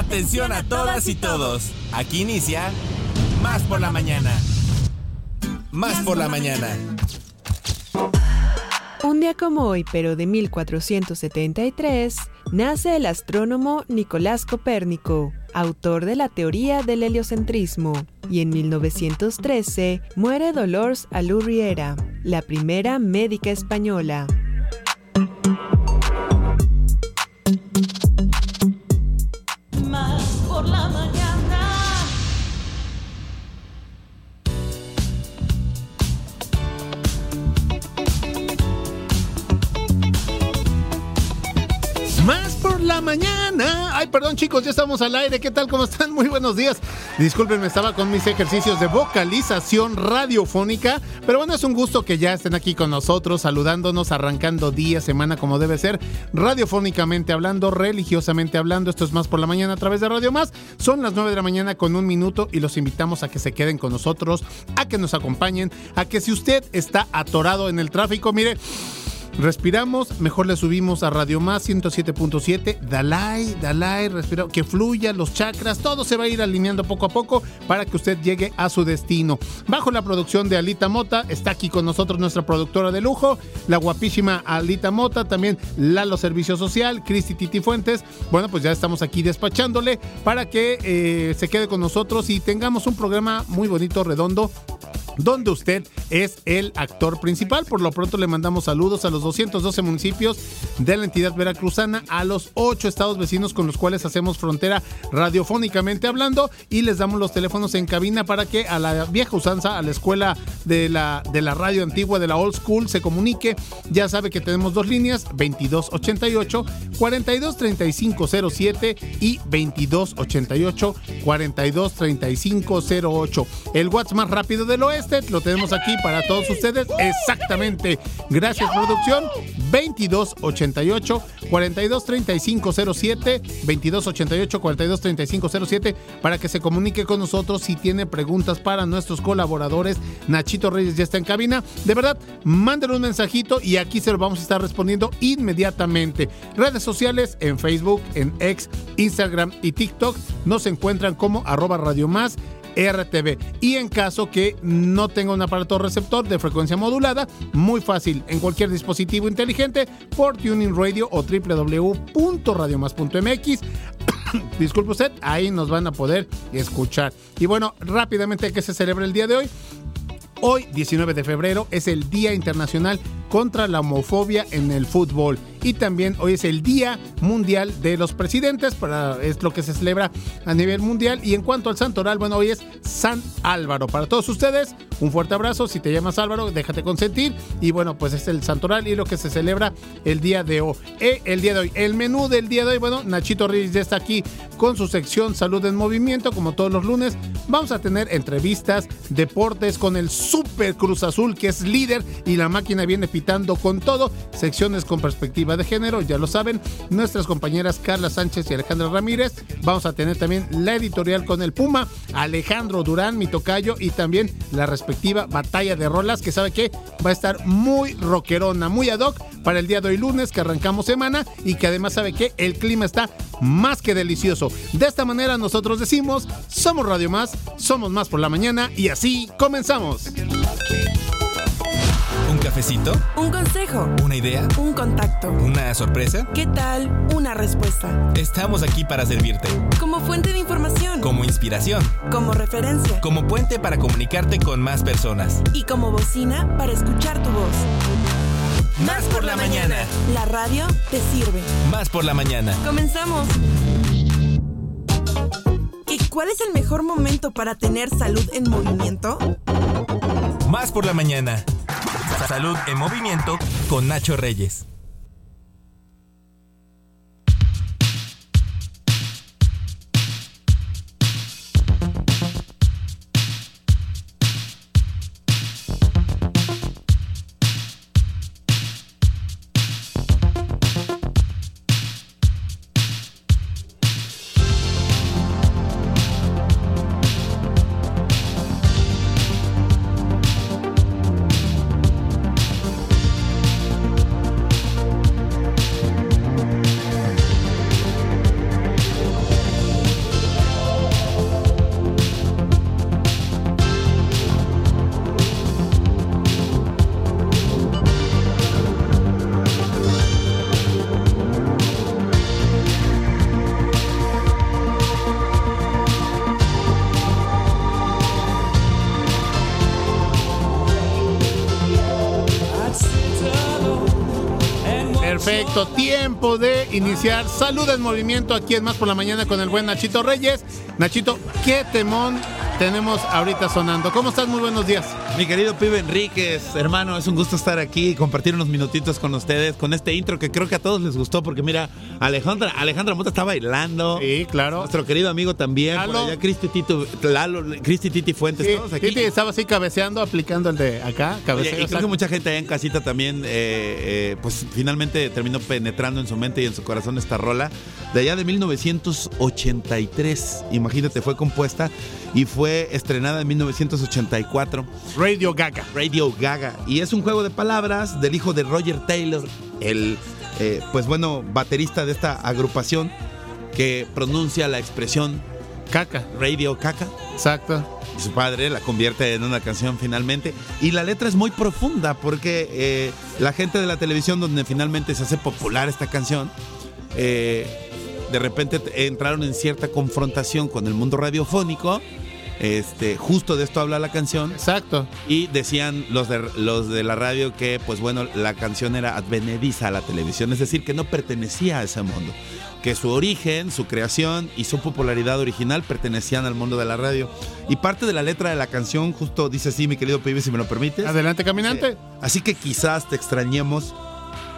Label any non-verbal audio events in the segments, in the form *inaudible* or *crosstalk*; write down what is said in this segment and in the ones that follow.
Atención a todas y todos. Aquí inicia Más por la mañana. Más por la mañana. Un día como hoy, pero de 1473, nace el astrónomo Nicolás Copérnico, autor de la teoría del heliocentrismo, y en 1913 muere Dolores Alurriera, la primera médica española. Ya estamos al aire. ¿Qué tal? ¿Cómo están? Muy buenos días. Disculpen, estaba con mis ejercicios de vocalización radiofónica. Pero bueno, es un gusto que ya estén aquí con nosotros, saludándonos, arrancando día, semana como debe ser. Radiofónicamente hablando, religiosamente hablando. Esto es más por la mañana a través de Radio Más. Son las 9 de la mañana con un minuto y los invitamos a que se queden con nosotros, a que nos acompañen, a que si usted está atorado en el tráfico, mire... Respiramos, mejor le subimos a Radio Más 107.7. Dalai, Dalai, respira, que fluya los chakras, todo se va a ir alineando poco a poco para que usted llegue a su destino. Bajo la producción de Alita Mota, está aquí con nosotros nuestra productora de lujo, la guapísima Alita Mota, también Lalo Servicio Social, Cristi Titi Fuentes. Bueno, pues ya estamos aquí despachándole para que eh, se quede con nosotros y tengamos un programa muy bonito, redondo donde usted es el actor principal. Por lo pronto le mandamos saludos a los 212 municipios de la entidad veracruzana, a los 8 estados vecinos con los cuales hacemos frontera radiofónicamente hablando y les damos los teléfonos en cabina para que a la vieja usanza, a la escuela de la, de la radio antigua, de la old school, se comunique. Ya sabe que tenemos dos líneas, 2288 423507 y 2288 423508. El WhatsApp más rápido del oeste lo tenemos aquí para todos ustedes. Exactamente. Gracias, producción. 2288 423507 2288 423507 para que se comunique con nosotros si tiene preguntas para nuestros colaboradores. Nachito Reyes ya está en cabina. De verdad, mándenle un mensajito y aquí se lo vamos a estar respondiendo inmediatamente. Redes sociales en Facebook, en X, Instagram y TikTok nos encuentran como arroba Radio Más RTV. Y en caso que no tenga un aparato receptor de frecuencia modulada, muy fácil, en cualquier dispositivo inteligente por Tuning Radio o www.radiomas.mx. *coughs* Disculpe usted, ahí nos van a poder escuchar. Y bueno, rápidamente, ¿qué se celebra el día de hoy? Hoy, 19 de febrero, es el Día Internacional contra la Homofobia en el Fútbol y también hoy es el Día Mundial de los Presidentes, para, es lo que se celebra a nivel mundial. Y en cuanto al santoral, bueno, hoy es San Álvaro. Para todos ustedes, un fuerte abrazo. Si te llamas Álvaro, déjate consentir. Y bueno, pues es el santoral y lo que se celebra el día de hoy. Eh, el día de hoy. El menú del día de hoy, bueno, Nachito Reyes ya está aquí con su sección Salud en Movimiento, como todos los lunes. Vamos a tener entrevistas, deportes con el Super Cruz Azul, que es líder y la máquina viene pitando con todo. Secciones con perspectiva de género, ya lo saben, nuestras compañeras Carla Sánchez y Alejandra Ramírez. Vamos a tener también la editorial con el Puma, Alejandro Durán, mi tocayo, y también la respectiva batalla de rolas, que sabe que va a estar muy rockerona, muy ad hoc para el día de hoy lunes, que arrancamos semana, y que además sabe que el clima está más que delicioso. De esta manera nosotros decimos, somos Radio Más, somos más por la mañana, y así comenzamos. ¿Un cafecito? ¿Un consejo? ¿Una idea? ¿Un contacto? ¿Una sorpresa? ¿Qué tal? ¿Una respuesta? Estamos aquí para servirte. Como fuente de información. Como inspiración. Como referencia. Como puente para comunicarte con más personas. Y como bocina para escuchar tu voz. Más por la mañana. La radio te sirve. Más por la mañana. Comenzamos. ¿Y cuál es el mejor momento para tener salud en movimiento? Más por la mañana. Salud en movimiento con Nacho Reyes. Iniciar Salud en Movimiento aquí en Más por la Mañana con el buen Nachito Reyes. Nachito, qué temón tenemos ahorita sonando. ¿Cómo estás? Muy buenos días. Mi querido Pibe Enríquez, hermano, es un gusto estar aquí y compartir unos minutitos con ustedes con este intro que creo que a todos les gustó porque mira, Alejandra, Alejandra Mota está bailando. Sí, claro. Nuestro querido amigo también, Lalo. por allá Cristi Tito, Lalo, Cristi Titi Fuentes, Sí, todos aquí. Titi estaba así cabeceando, aplicando el de acá, cabeceo. y creo que mucha gente allá en casita también, eh, eh, pues finalmente terminó penetrando en su mente y en su corazón esta rola. De allá de 1983, imagínate, fue compuesta y fue estrenada en 1984. Radio Gaga. Radio Gaga. Y es un juego de palabras del hijo de Roger Taylor, el, eh, pues bueno, baterista de esta agrupación, que pronuncia la expresión Caca, Radio Caca. exacto. Y su padre la convierte en una canción finalmente. Y la letra es muy profunda porque eh, la gente de la televisión donde finalmente se hace popular esta canción, eh, de repente entraron en cierta confrontación con el mundo radiofónico. Este, justo de esto habla la canción. Exacto. Y decían los de, los de la radio que, pues bueno, la canción era advenediza a la televisión, es decir, que no pertenecía a ese mundo. Que su origen, su creación y su popularidad original pertenecían al mundo de la radio. Y parte de la letra de la canción justo dice así, mi querido pibe, si me lo permites. Adelante, caminante. Así que quizás te extrañemos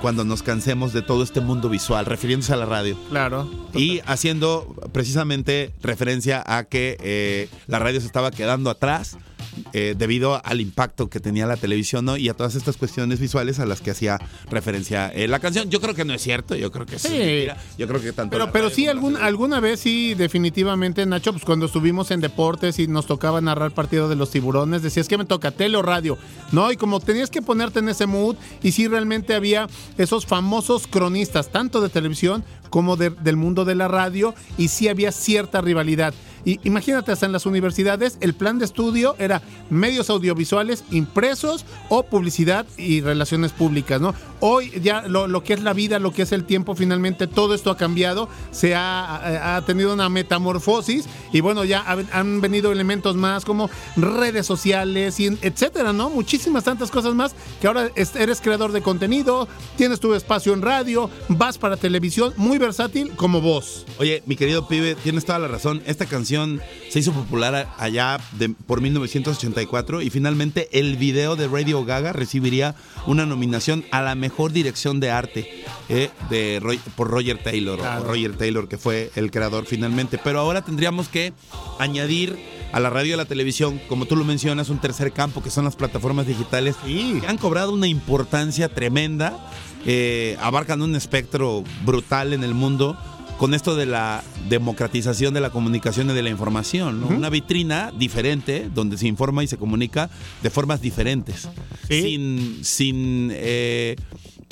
cuando nos cansemos de todo este mundo visual, refiriéndose a la radio. Claro. Y haciendo precisamente referencia a que eh, la radio se estaba quedando atrás eh, debido al impacto que tenía la televisión ¿no? y a todas estas cuestiones visuales a las que hacía referencia eh, la canción. Yo creo que no es cierto, yo creo que sí. Sí. Yo creo que tanto. Pero, pero sí, algún, alguna vez sí, definitivamente, Nacho, pues cuando estuvimos en deportes y nos tocaba narrar partido de los tiburones, decías que me toca tele o radio, ¿no? Y como tenías que ponerte en ese mood, y sí realmente había esos famosos cronistas, tanto de televisión como de- del mundo de la radio, y sí había cierta rivalidad. Y imagínate, hasta en las universidades, el plan de estudio era medios audiovisuales impresos o publicidad y relaciones públicas, ¿no? Hoy ya lo, lo que es la vida, lo que es el tiempo, finalmente todo esto ha cambiado, se ha, ha tenido una metamorfosis y bueno, ya ha- han venido elementos más como redes sociales, y etcétera, ¿no? Muchísimas tantas cosas más que ahora es- eres creador de contenido, tienes tu espacio en radio, vas para televisión, muy versátil como vos. Oye, mi querido pibe, tienes toda la razón. Esta canción se hizo popular allá de- por 1984 y finalmente el video de Radio Gaga recibiría una nominación a la mejor dirección de arte eh, de Roy- por Roger Taylor, o. Roger Taylor que fue el creador finalmente. Pero ahora tendríamos que añadir a la radio y a la televisión, como tú lo mencionas, un tercer campo que son las plataformas digitales Sí. que han cobrado una importancia tremenda, eh, abarcan un espectro brutal en el mundo con esto de la democratización de la comunicación y de la información, ¿no? Una vitrina diferente donde se informa y se comunica de formas diferentes, Sí. sin, sin eh,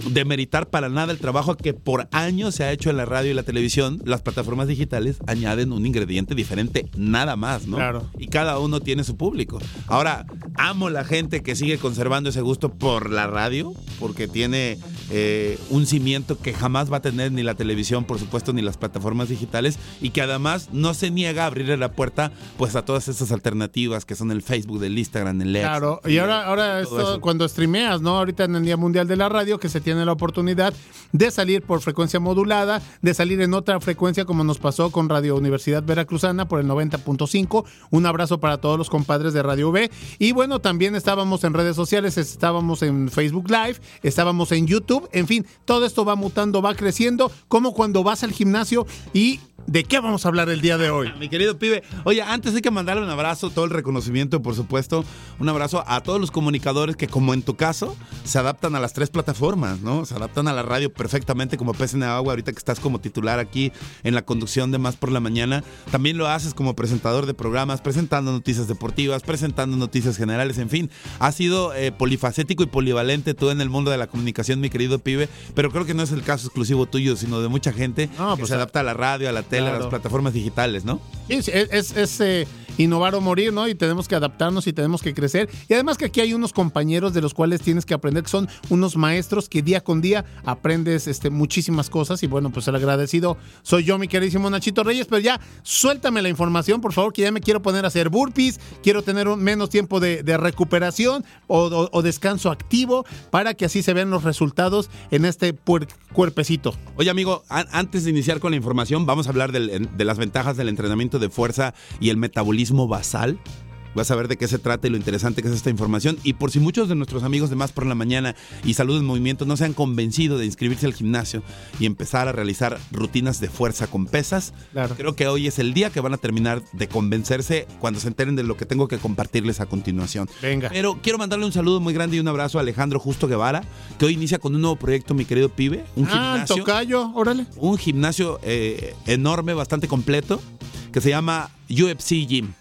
demeritar para nada el trabajo que por años se ha hecho en la radio y la televisión. Las plataformas digitales añaden un ingrediente diferente, nada más, ¿no? Claro. Y cada uno tiene su público. Ahora, amo la gente que sigue conservando ese gusto por la radio, porque tiene eh, un cimiento que jamás va a tener ni la televisión, por supuesto, ni las plataformas digitales, y que además no se niega a abrirle la puerta pues a todas estas alternativas que son el Facebook, el Instagram, el X. Claro, y ahora, ahora todo esto, cuando streameas, ¿no? Ahorita en el Día Mundial de la Radio, que se tiene la oportunidad de salir por frecuencia modulada, de salir en otra frecuencia como nos pasó con Radio Universidad Veracruzana por el 90.5. Un abrazo para todos los compadres de Radio V. Y bueno, también estábamos en redes sociales, estábamos en Facebook Live, estábamos en YouTube, en fin, todo esto va mutando, va creciendo, como cuando vas al gimnasio y ¿de qué vamos a hablar el día de hoy? Mi querido pibe, oye, antes hay que mandarle un abrazo, todo el reconocimiento, por supuesto, un abrazo a todos los comunicadores que, como en tu caso, se adaptan a las tres plataformas, ¿no? Se adaptan a la radio perfectamente como pez en el agua, ahorita que estás como titular aquí en la conducción de Más por la Mañana. También lo haces como presentador de programas, presentando noticias deportivas, presentando noticias generales, en fin. Has sido eh, polifacético y polivalente tú en el mundo de la comunicación, mi querido pibe, pero creo que no es el caso exclusivo tuyo, sino de mucha gente No, que pues, se adapta a la radio, a la tele, a las plataformas digitales, ¿no? Sí, sí, es, es, es, eh, innovar o morir, ¿no? Y tenemos que adaptarnos y tenemos que crecer. Y además que aquí hay unos compañeros de los cuales tienes que aprender, que son unos maestros que día con día aprendes este, muchísimas cosas. Y bueno, pues el agradecido soy yo, mi queridísimo Nachito Reyes. Pero ya, suéltame la información, por favor, que ya me quiero poner a hacer burpees, quiero tener menos tiempo de, recuperación o, descanso activo para que así se vean los resultados en este cuerpecito. Oye, amigo, antes de iniciar con la información, vamos a hablar de las ventajas del entrenamiento de fuerza y el metabolismo basal. Vas a ver de qué se trata y lo interesante que es esta información. Y por si muchos de nuestros amigos de Más por la Mañana y Salud en Movimiento no se han convencido de inscribirse al gimnasio y empezar a realizar rutinas de fuerza con pesas, creo que hoy es el día que van a terminar de convencerse cuando se enteren de lo que tengo que compartirles a continuación. Venga. Pero quiero mandarle un saludo muy grande y un abrazo a Alejandro Justo Guevara, que hoy inicia con un nuevo proyecto, mi querido pibe. Un ah, gimnasio. tocayo, órale. Un gimnasio eh, enorme, bastante completo, que se llama UFC Gym.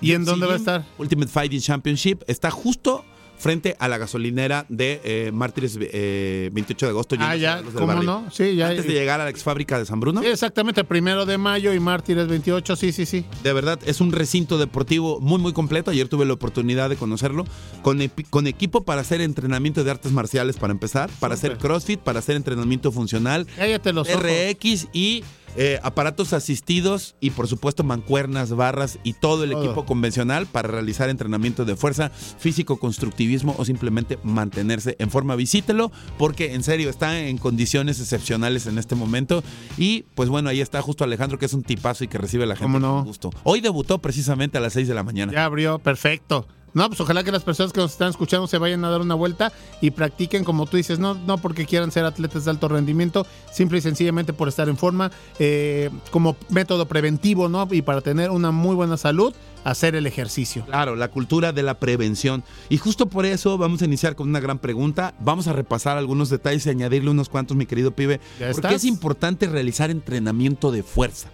¿Y en dónde va a estar? Ultimate Fighting Championship. Está justo frente a la gasolinera de eh, Mártires 28 eh, de agosto. Ah, ya, ¿cómo no? Sí, ya. Antes de llegar a la ex fábrica de San Bruno. Sí, exactamente, primero de mayo y Mártires 28, sí, sí, sí. De verdad, es un recinto deportivo muy, muy completo. Ayer tuve la oportunidad de conocerlo. Con, con equipo para hacer entrenamiento de artes marciales para empezar, para hacer crossfit, para hacer entrenamiento funcional. Cállate los RX y eh, aparatos asistidos y por supuesto mancuernas, barras y todo el equipo convencional para realizar entrenamiento de fuerza, físico, constructivismo o simplemente mantenerse en forma. Visítelo porque en serio está en condiciones excepcionales en este momento y pues bueno, ahí está justo Alejandro que es un tipazo y que recibe la gente con gusto. Hoy debutó precisamente a las 6 de la mañana. Ya abrió, perfecto. No, pues ojalá que las personas que nos están escuchando se vayan a dar una vuelta y practiquen como tú dices, no, no porque quieran ser atletas de alto rendimiento, simple y sencillamente por estar en forma, eh, como método preventivo, ¿no? Y para tener una muy buena salud, hacer el ejercicio. Claro, la cultura de la prevención. Y justo por eso vamos a iniciar con una gran pregunta. Vamos a repasar algunos detalles y añadirle unos cuantos, mi querido pibe. Porque es importante realizar entrenamiento de fuerza.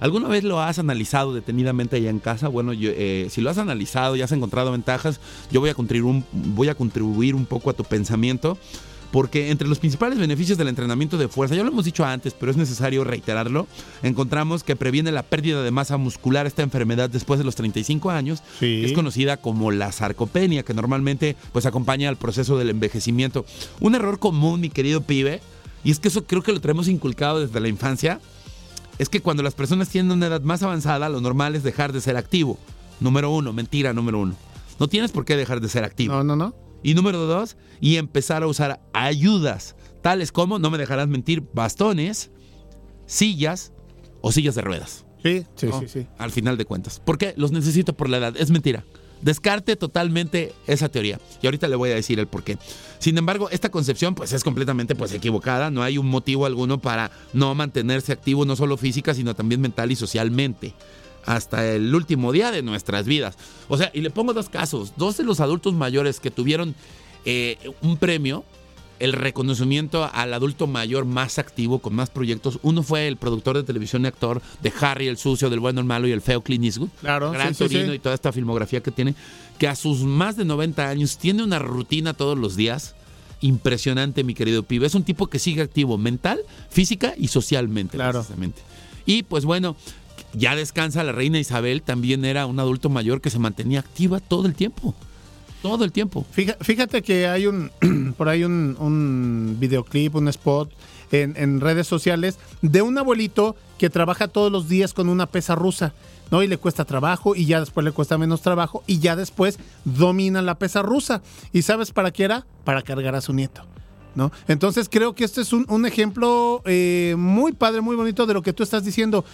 ¿Alguna vez lo has analizado detenidamente allá en casa? Bueno, eh, si lo has analizado y has encontrado ventajas, yo voy a, contribuir un, voy a contribuir un poco a tu pensamiento. Porque entre los principales beneficios del entrenamiento de fuerza, ya lo hemos dicho antes, pero es necesario reiterarlo, encontramos que previene la pérdida de masa muscular, esta enfermedad después de los 35 años, es conocida como la sarcopenia, que normalmente pues acompaña al proceso del envejecimiento. Un error común, mi querido pibe, y es que eso creo que lo tenemos inculcado desde la infancia, es que cuando las personas tienen una edad más avanzada, lo normal es dejar de ser activo. Número uno, mentira número uno. No tienes por qué dejar de ser activo. No, no, no. Y número dos, y empezar a usar ayudas, tales como, no me dejarás mentir, bastones, sillas o sillas de ruedas. Sí, sí, sí, sí. Al final de cuentas. ¿Por qué? Los necesito por la edad. Es mentira. Descarte totalmente esa teoría. Y ahorita le voy a decir el por qué. Sin embargo, esta concepción pues es completamente pues equivocada. No hay un motivo alguno para no mantenerse activo no solo física, sino también mental y socialmente. Hasta el último día de nuestras vidas. O sea, y le pongo dos casos. Dos de los adultos mayores que tuvieron eh, un premio el reconocimiento al adulto mayor más activo, con más proyectos. Uno fue el productor de televisión y actor de Harry el Sucio, del Bueno, el Malo y el Feo Clint Eastwood. Claro, Gran Torino y toda esta filmografía que tiene, que a sus más de 90 años tiene una rutina todos los días. Impresionante, mi querido pibe. Es un tipo que sigue activo mental, física y socialmente. Claro. Precisamente. Y pues bueno, ya descansa la reina Isabel, también era un adulto mayor que se mantenía activa todo el tiempo todo el tiempo. Fíjate que hay un *clears throat* por ahí un, videoclip, un spot en, redes sociales de un abuelito que trabaja todos los días con una pesa rusa. ¿no? Y le cuesta trabajo y ya después le cuesta menos trabajo y ya después domina la pesa rusa. ¿Y sabes para qué era? Para cargar a su nieto. ¿No? Entonces creo que este es un, ejemplo eh, muy padre, muy bonito de lo que tú estás diciendo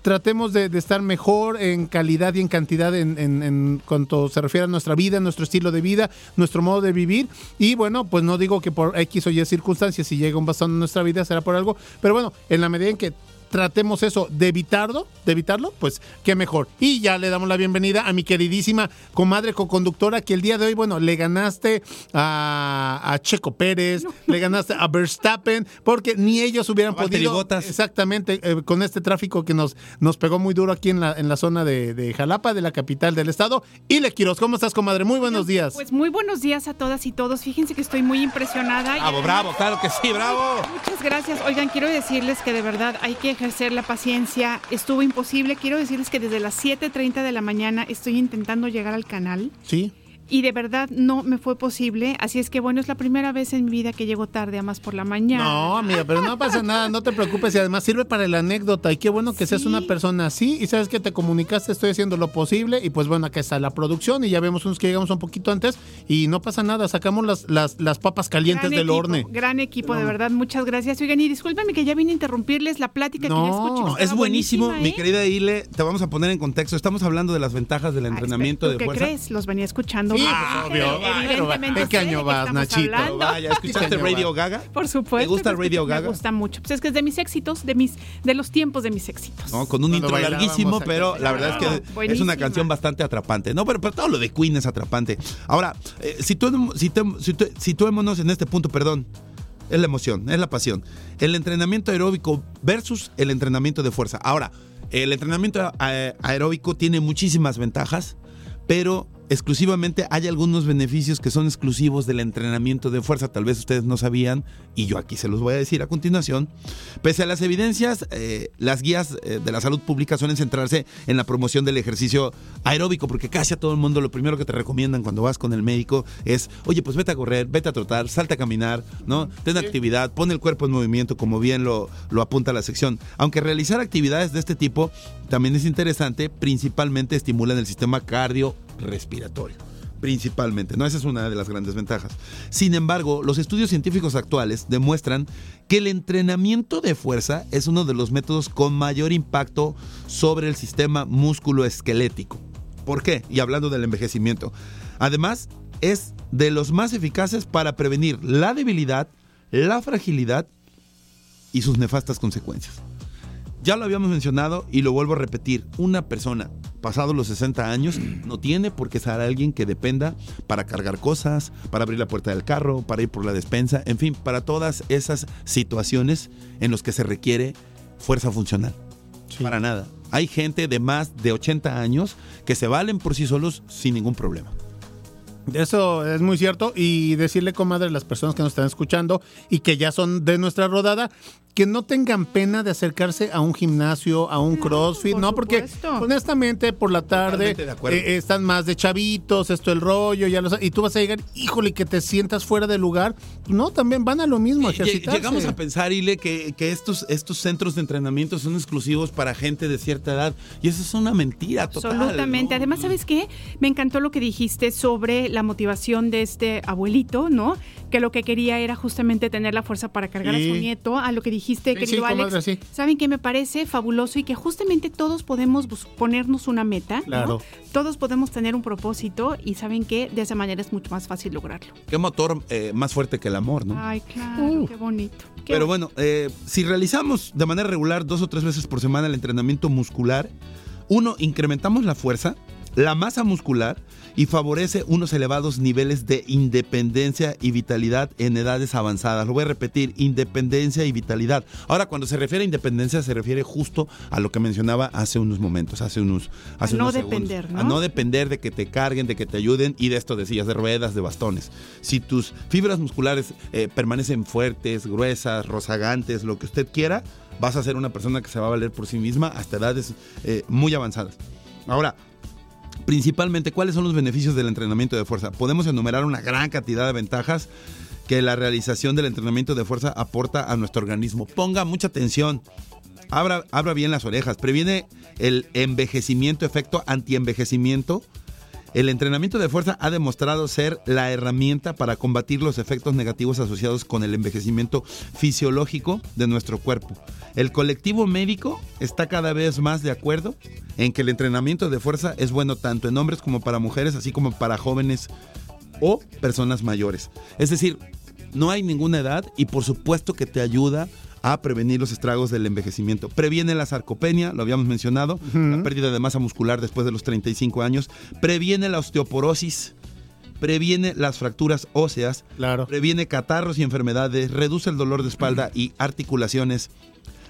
tratemos de, estar mejor en calidad y en cantidad en, en, cuanto se refiere a nuestra vida, nuestro estilo de vida, nuestro modo de vivir. Y bueno, pues no digo que por X o Y circunstancias, si llega un bastón en nuestra vida, será por algo. Pero bueno, en la medida en que tratemos eso de evitarlo, de evitarlo, pues qué mejor. Y ya le damos la bienvenida a mi queridísima comadre co-conductora que el día de hoy, bueno, le ganaste a, Checo Pérez, le ganaste a Verstappen, porque ni ellos hubieran podido. Exactamente, eh, con este tráfico que nos, nos pegó muy duro aquí en la, en la zona de, Jalapa, de la capital del estado. Y Le Quiros, ¿cómo estás, comadre? Muy buenos días. Pues muy buenos días a todas y todos. Fíjense que estoy muy impresionada. Bravo, bravo, claro que sí, bravo. Muchas gracias. Oigan, quiero decirles que de verdad hay que ejercer la paciencia. Estuvo imposible. Quiero decirles que desde las 7.30 de la mañana estoy intentando llegar al canal. Sí y de verdad no me fue posible. Así es que bueno, es la primera vez en mi vida que llego tarde a más por la mañana. No, amiga, pero no pasa nada, no te preocupes y además sirve para la anécdota y qué bueno que seas una persona así y sabes que te comunicaste, estoy haciendo lo posible y pues bueno, acá está la producción y ya vemos unos que llegamos un poquito antes y no pasa nada, sacamos las, las, las papas calientes del horno. Gran equipo, de verdad, muchas gracias. Oigan, y discúlpeme que ya vine a interrumpirles la plática no, que ya escuché. No, es buenísimo, mi ¿eh? querida Ile, te vamos a poner en contexto. Estamos hablando de las ventajas del entrenamiento de ¿Qué crees? Los venía escuchando. Sí, pues, obvio. Evidentemente ¿En qué año vas, Nachito? Vaya, ¿escuchaste Radio Gaga? Por supuesto. ¿Te gusta Radio Gaga? Me gusta mucho. Pues es que es de mis éxitos, de mis de los tiempos de mis éxitos. No, con un intro larguísimo, pero la verdad es que es una canción bastante atrapante. No, pero, pero, todo lo de Queen es atrapante. Ahora, eh, situémonos en este punto, perdón. Es la emoción, es la pasión. El entrenamiento aeróbico versus el entrenamiento de fuerza. Ahora, el entrenamiento aeróbico tiene muchísimas ventajas, pero exclusivamente hay algunos beneficios que son exclusivos del entrenamiento de fuerza, tal vez ustedes no sabían, y yo aquí se los voy a decir a continuación. Pese a las evidencias, eh, las guías eh, de la salud pública suelen centrarse en la promoción del ejercicio aeróbico, porque casi a todo el mundo lo primero que te recomiendan cuando vas con el médico es, oye, pues vete a correr, vete a trotar, salta a caminar, ¿no? Ten actividad, pon el cuerpo en movimiento, como bien lo, lo apunta la sección. Aunque realizar actividades de este tipo también es interesante, principalmente estimulan el sistema cardio respiratorio principalmente, ¿no? Esa es una de las grandes ventajas. Sin embargo, los estudios científicos actuales demuestran que el entrenamiento de fuerza es uno de los métodos con mayor impacto sobre el sistema músculo-esquelético. ¿Por qué? Y hablando del envejecimiento. Además, es de los más eficaces para prevenir la debilidad, la fragilidad y sus nefastas consecuencias. Ya lo habíamos mencionado y lo vuelvo a repetir, una persona pasado los 60 años *clears throat* no tiene por qué ser alguien que dependa para cargar cosas, para abrir la puerta del carro, para ir por la despensa, en fin, para todas esas situaciones en las que se requiere fuerza funcional. Para nada. Hay gente de más de 80 años que se valen por sí solos sin ningún problema. Eso es muy cierto y decirle, comadre, a las personas que nos están escuchando y que ya son de nuestra rodada, que no tengan pena de acercarse a un gimnasio, a un crossfit, ¿no? Porque honestamente por la tarde eh, están más de chavitos, esto el rollo, ya lo y tú vas a llegar, híjole, que te sientas fuera del lugar. No, también van a lo mismo, Llegamos a pensar, Ile, que, que, estos, estos centros de entrenamiento son exclusivos para gente de cierta edad y eso es una mentira total. Absolutamente. Además, ¿sabes qué? Me encantó lo que dijiste sobre la motivación de este abuelito, ¿no? Que lo que quería era justamente tener la fuerza para cargar a su nieto, a lo que dijiste, querido Alex. ¿Saben qué me parece fabuloso y que justamente todos podemos ponernos una meta? Claro. Todos podemos tener un propósito y saben que de esa manera es mucho más fácil lograrlo. Qué motor eh, más fuerte que el amor, ¿no? Ay, claro, uh. qué bonito. Pero bueno, eh, si realizamos de manera regular dos o tres veces por semana el entrenamiento muscular, uno, incrementamos la fuerza, la masa muscular y favorece unos elevados niveles de independencia y vitalidad en edades avanzadas. Lo voy a repetir, independencia y vitalidad. Ahora, cuando se refiere a independencia, se refiere justo a lo que mencionaba hace unos momentos, hace unos, hace a no depender, ¿no? A no depender de que te carguen, de que te ayuden y de esto decías, de ruedas, de bastones. Si tus fibras musculares eh, permanecen fuertes, gruesas, rozagantes, lo que usted quiera, vas a ser una persona que se va a valer por sí misma hasta edades eh, muy avanzadas. Ahora, Principalmente, ¿cuáles son los beneficios del entrenamiento de fuerza? Podemos enumerar una gran cantidad de ventajas que la realización del entrenamiento de fuerza aporta a nuestro organismo. Ponga mucha atención. Abra, abra bien las orejas. Previene el envejecimiento, efecto antienvejecimiento. El entrenamiento de fuerza ha demostrado ser la herramienta para combatir los efectos negativos asociados con el envejecimiento fisiológico de nuestro cuerpo. El colectivo médico está cada vez más de acuerdo en que el entrenamiento de fuerza es bueno tanto en hombres como para mujeres, así como para jóvenes o personas mayores. Es decir, no hay ninguna edad y por supuesto que te ayuda a prevenir los estragos del envejecimiento. Previene la sarcopenia, lo habíamos mencionado, la pérdida de masa muscular después de los 35 años. Previene la osteoporosis, previene las fracturas óseas, previene catarros y enfermedades, reduce el dolor de espalda y articulaciones,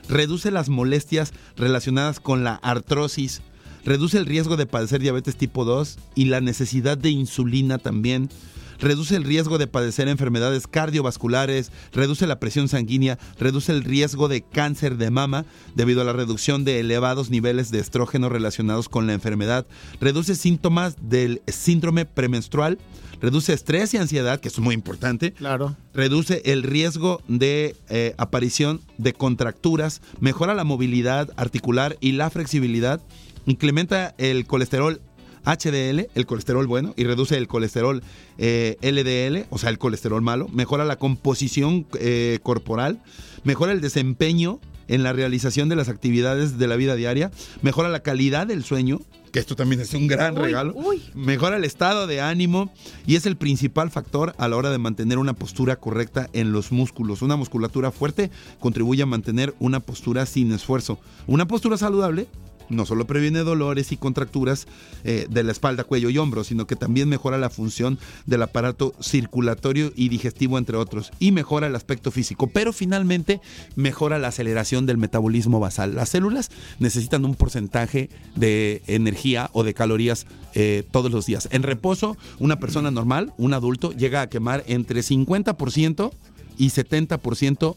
reduce las molestias relacionadas con la artrosis, reduce el riesgo de padecer diabetes tipo 2 y la necesidad de insulina también reduce el riesgo de padecer enfermedades cardiovasculares, reduce la presión sanguínea, reduce el riesgo de cáncer de mama debido a la reducción de elevados niveles de estrógeno relacionados con la enfermedad, reduce síntomas del síndrome premenstrual, reduce estrés y ansiedad, que es muy importante. Claro. Reduce el riesgo de eh, aparición de contracturas, mejora la movilidad articular y la flexibilidad, incrementa el colesterol HDL, el colesterol bueno, y reduce el colesterol eh, LDL, o sea, el colesterol malo, mejora la composición eh, corporal, mejora el desempeño en la realización de las actividades de la vida diaria, mejora la calidad del sueño, que esto también es un gran regalo, mejora el estado de ánimo y es el principal factor a la hora de mantener una postura correcta en los músculos. Una musculatura fuerte contribuye a mantener una postura sin esfuerzo. Una postura saludable no solo previene dolores y contracturas eh, de la espalda, cuello y hombros, sino que también mejora la función del aparato circulatorio y digestivo, entre otros, y mejora el aspecto físico, pero finalmente mejora la aceleración del metabolismo basal. Las células necesitan un porcentaje de energía o de calorías eh, todos los días. En reposo, una persona normal, un adulto, llega a quemar entre 50% y 70%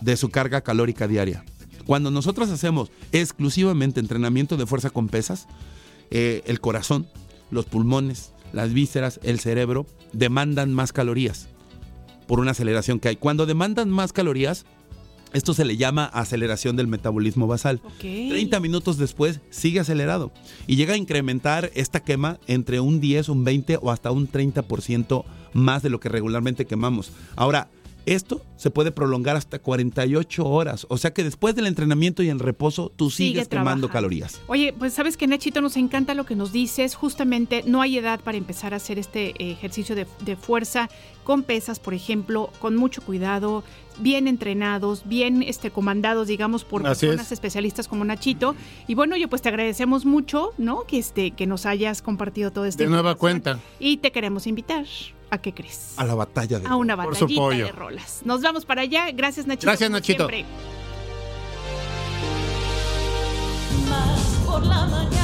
de su carga calórica diaria. Cuando nosotros hacemos exclusivamente entrenamiento de fuerza con pesas, eh, el corazón, los pulmones, las vísceras, el cerebro demandan más calorías por una aceleración que hay. Cuando demandan más calorías, esto se le llama aceleración del metabolismo basal. 30 minutos después sigue acelerado y llega a incrementar esta quema entre un 10, un 20 o hasta un 30% más de lo que regularmente quemamos. Ahora, esto se puede prolongar hasta 48 horas. O sea que después del entrenamiento y el reposo, tú sigues quemando calorías. Oye, pues sabes que Nachito nos encanta lo que nos dices. Justamente no hay edad para empezar a hacer este ejercicio de, fuerza con pesas, por ejemplo, con mucho cuidado, bien entrenados, bien este, comandados, digamos, por personas especialistas como Nachito. Y bueno, yo pues te agradecemos mucho, ¿no? Que, este, que nos hayas compartido todo esto. De nueva cuenta. Y te queremos invitar. ¿A qué crees? A la batalla de A una batallita de rolas. Nos vamos para allá. Gracias, Nachito. Gracias, Nachito. Más por la mañana.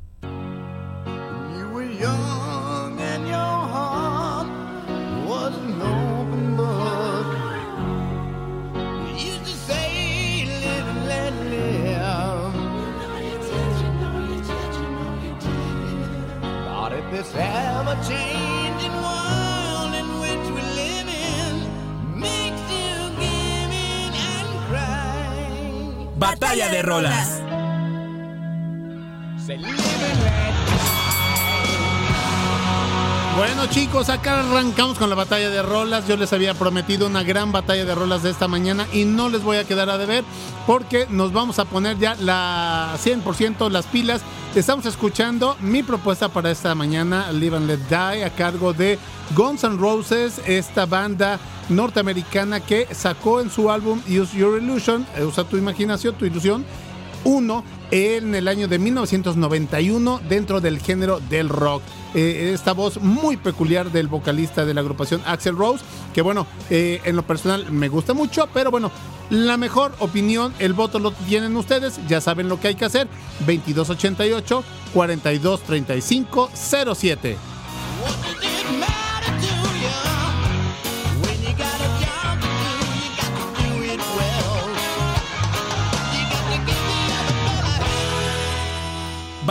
Rolas. Bueno chicos, acá arrancamos con la batalla de rolas. Yo les había prometido una gran batalla de rolas de esta mañana y no les voy a quedar a deber porque nos vamos a poner ya la 100% las pilas. Estamos escuchando mi propuesta para esta mañana, Live and Let Die, a cargo de Guns N' Roses, esta banda norteamericana que sacó en su álbum Use Your Illusion, eh, usa tu imaginación, tu ilusión, uno en el año de 1991 dentro del género del rock. Eh, esta voz muy peculiar del vocalista de la agrupación Axel Rose, que bueno, eh, en lo personal me gusta mucho, pero bueno, la mejor opinión, el voto lo tienen ustedes, ya saben lo que hay que hacer, 2288 4235 07.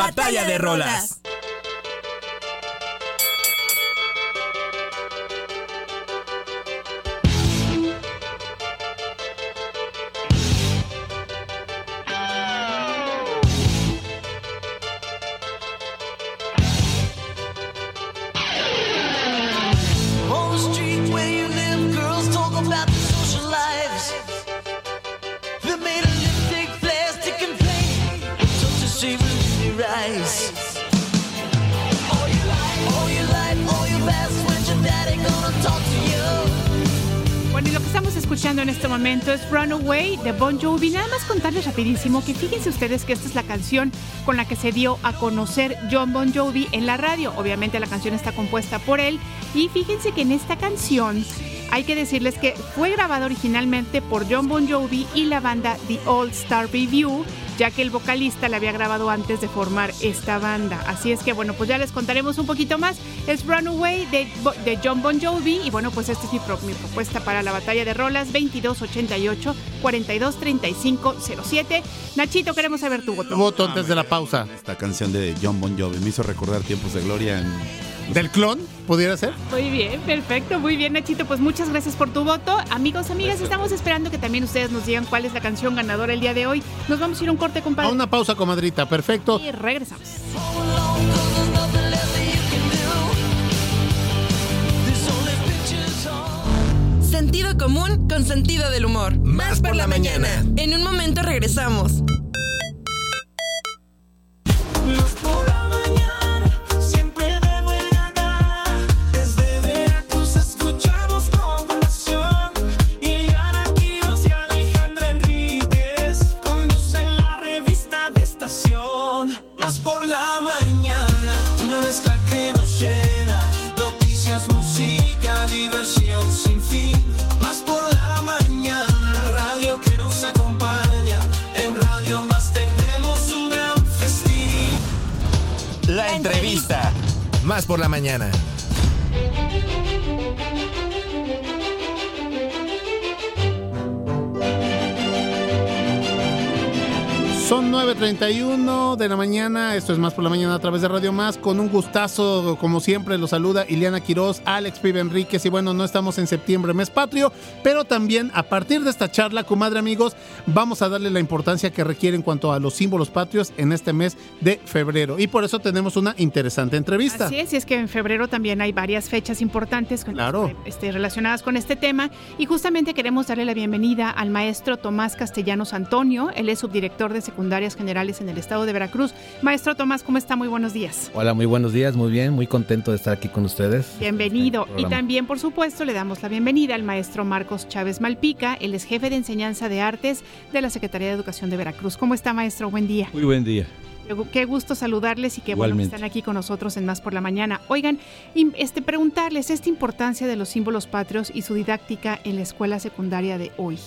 Batalla de Rolas. Momento es Runaway de Bon Jovi. Nada más contarles rapidísimo que fíjense ustedes que esta es la canción con la que se dio a conocer John Bon Jovi en la radio. Obviamente la canción está compuesta por él y fíjense que en esta canción hay que decirles que fue grabada originalmente por John Bon Jovi y la banda The All Star Review, ya que el vocalista la había grabado antes de formar esta banda. Así es que bueno, pues ya les contaremos un poquito más. Es Runaway de, de John Bon Jovi y bueno, pues esta es mi, mi, propuesta para la batalla de rolas 2288 423507. Nachito, queremos saber tu voto. Voto antes de la pausa. Esta canción de John Bon Jovi me hizo recordar tiempos de gloria en ¿Del clon? ¿Pudiera ser? Muy bien, perfecto, muy bien, Nachito. Pues muchas gracias por tu voto. Amigos, amigas, estamos esperando que también ustedes nos digan cuál es la canción ganadora el día de hoy. Nos vamos a ir a un corte, compadre. A una pausa, comadrita, perfecto. Y regresamos. Sentido común con sentido del humor. Más por la mañana. En un momento regresamos. Más 还有呢。De la mañana, esto es Más por la Mañana a través de Radio Más, con un gustazo, como siempre, los saluda Ileana Quiroz, Alex Pibe Enríquez, y bueno, no estamos en septiembre, mes patrio, pero también a partir de esta charla, comadre amigos, vamos a darle la importancia que requiere en cuanto a los símbolos patrios en este mes de febrero, y por eso tenemos una interesante entrevista. Así es, y es que en febrero también hay varias fechas importantes claro. este, relacionadas con este tema, y justamente queremos darle la bienvenida al maestro Tomás Castellanos Antonio, él es subdirector de secundaria secundarias generales en el estado de Veracruz. Maestro Tomás, ¿cómo está? Muy buenos días. Hola, muy buenos días, muy bien, muy contento de estar aquí con ustedes. Bienvenido. Y también, por supuesto, le damos la bienvenida al maestro Marcos Chávez Malpica, él es jefe de enseñanza de artes de la Secretaría de Educación de Veracruz. ¿Cómo está, maestro? Buen día. Muy buen día. Qué gusto saludarles y qué bueno que están aquí con nosotros en Más por la Mañana. Oigan, este, preguntarles esta importancia de los símbolos patrios y su didáctica en la escuela secundaria de hoy.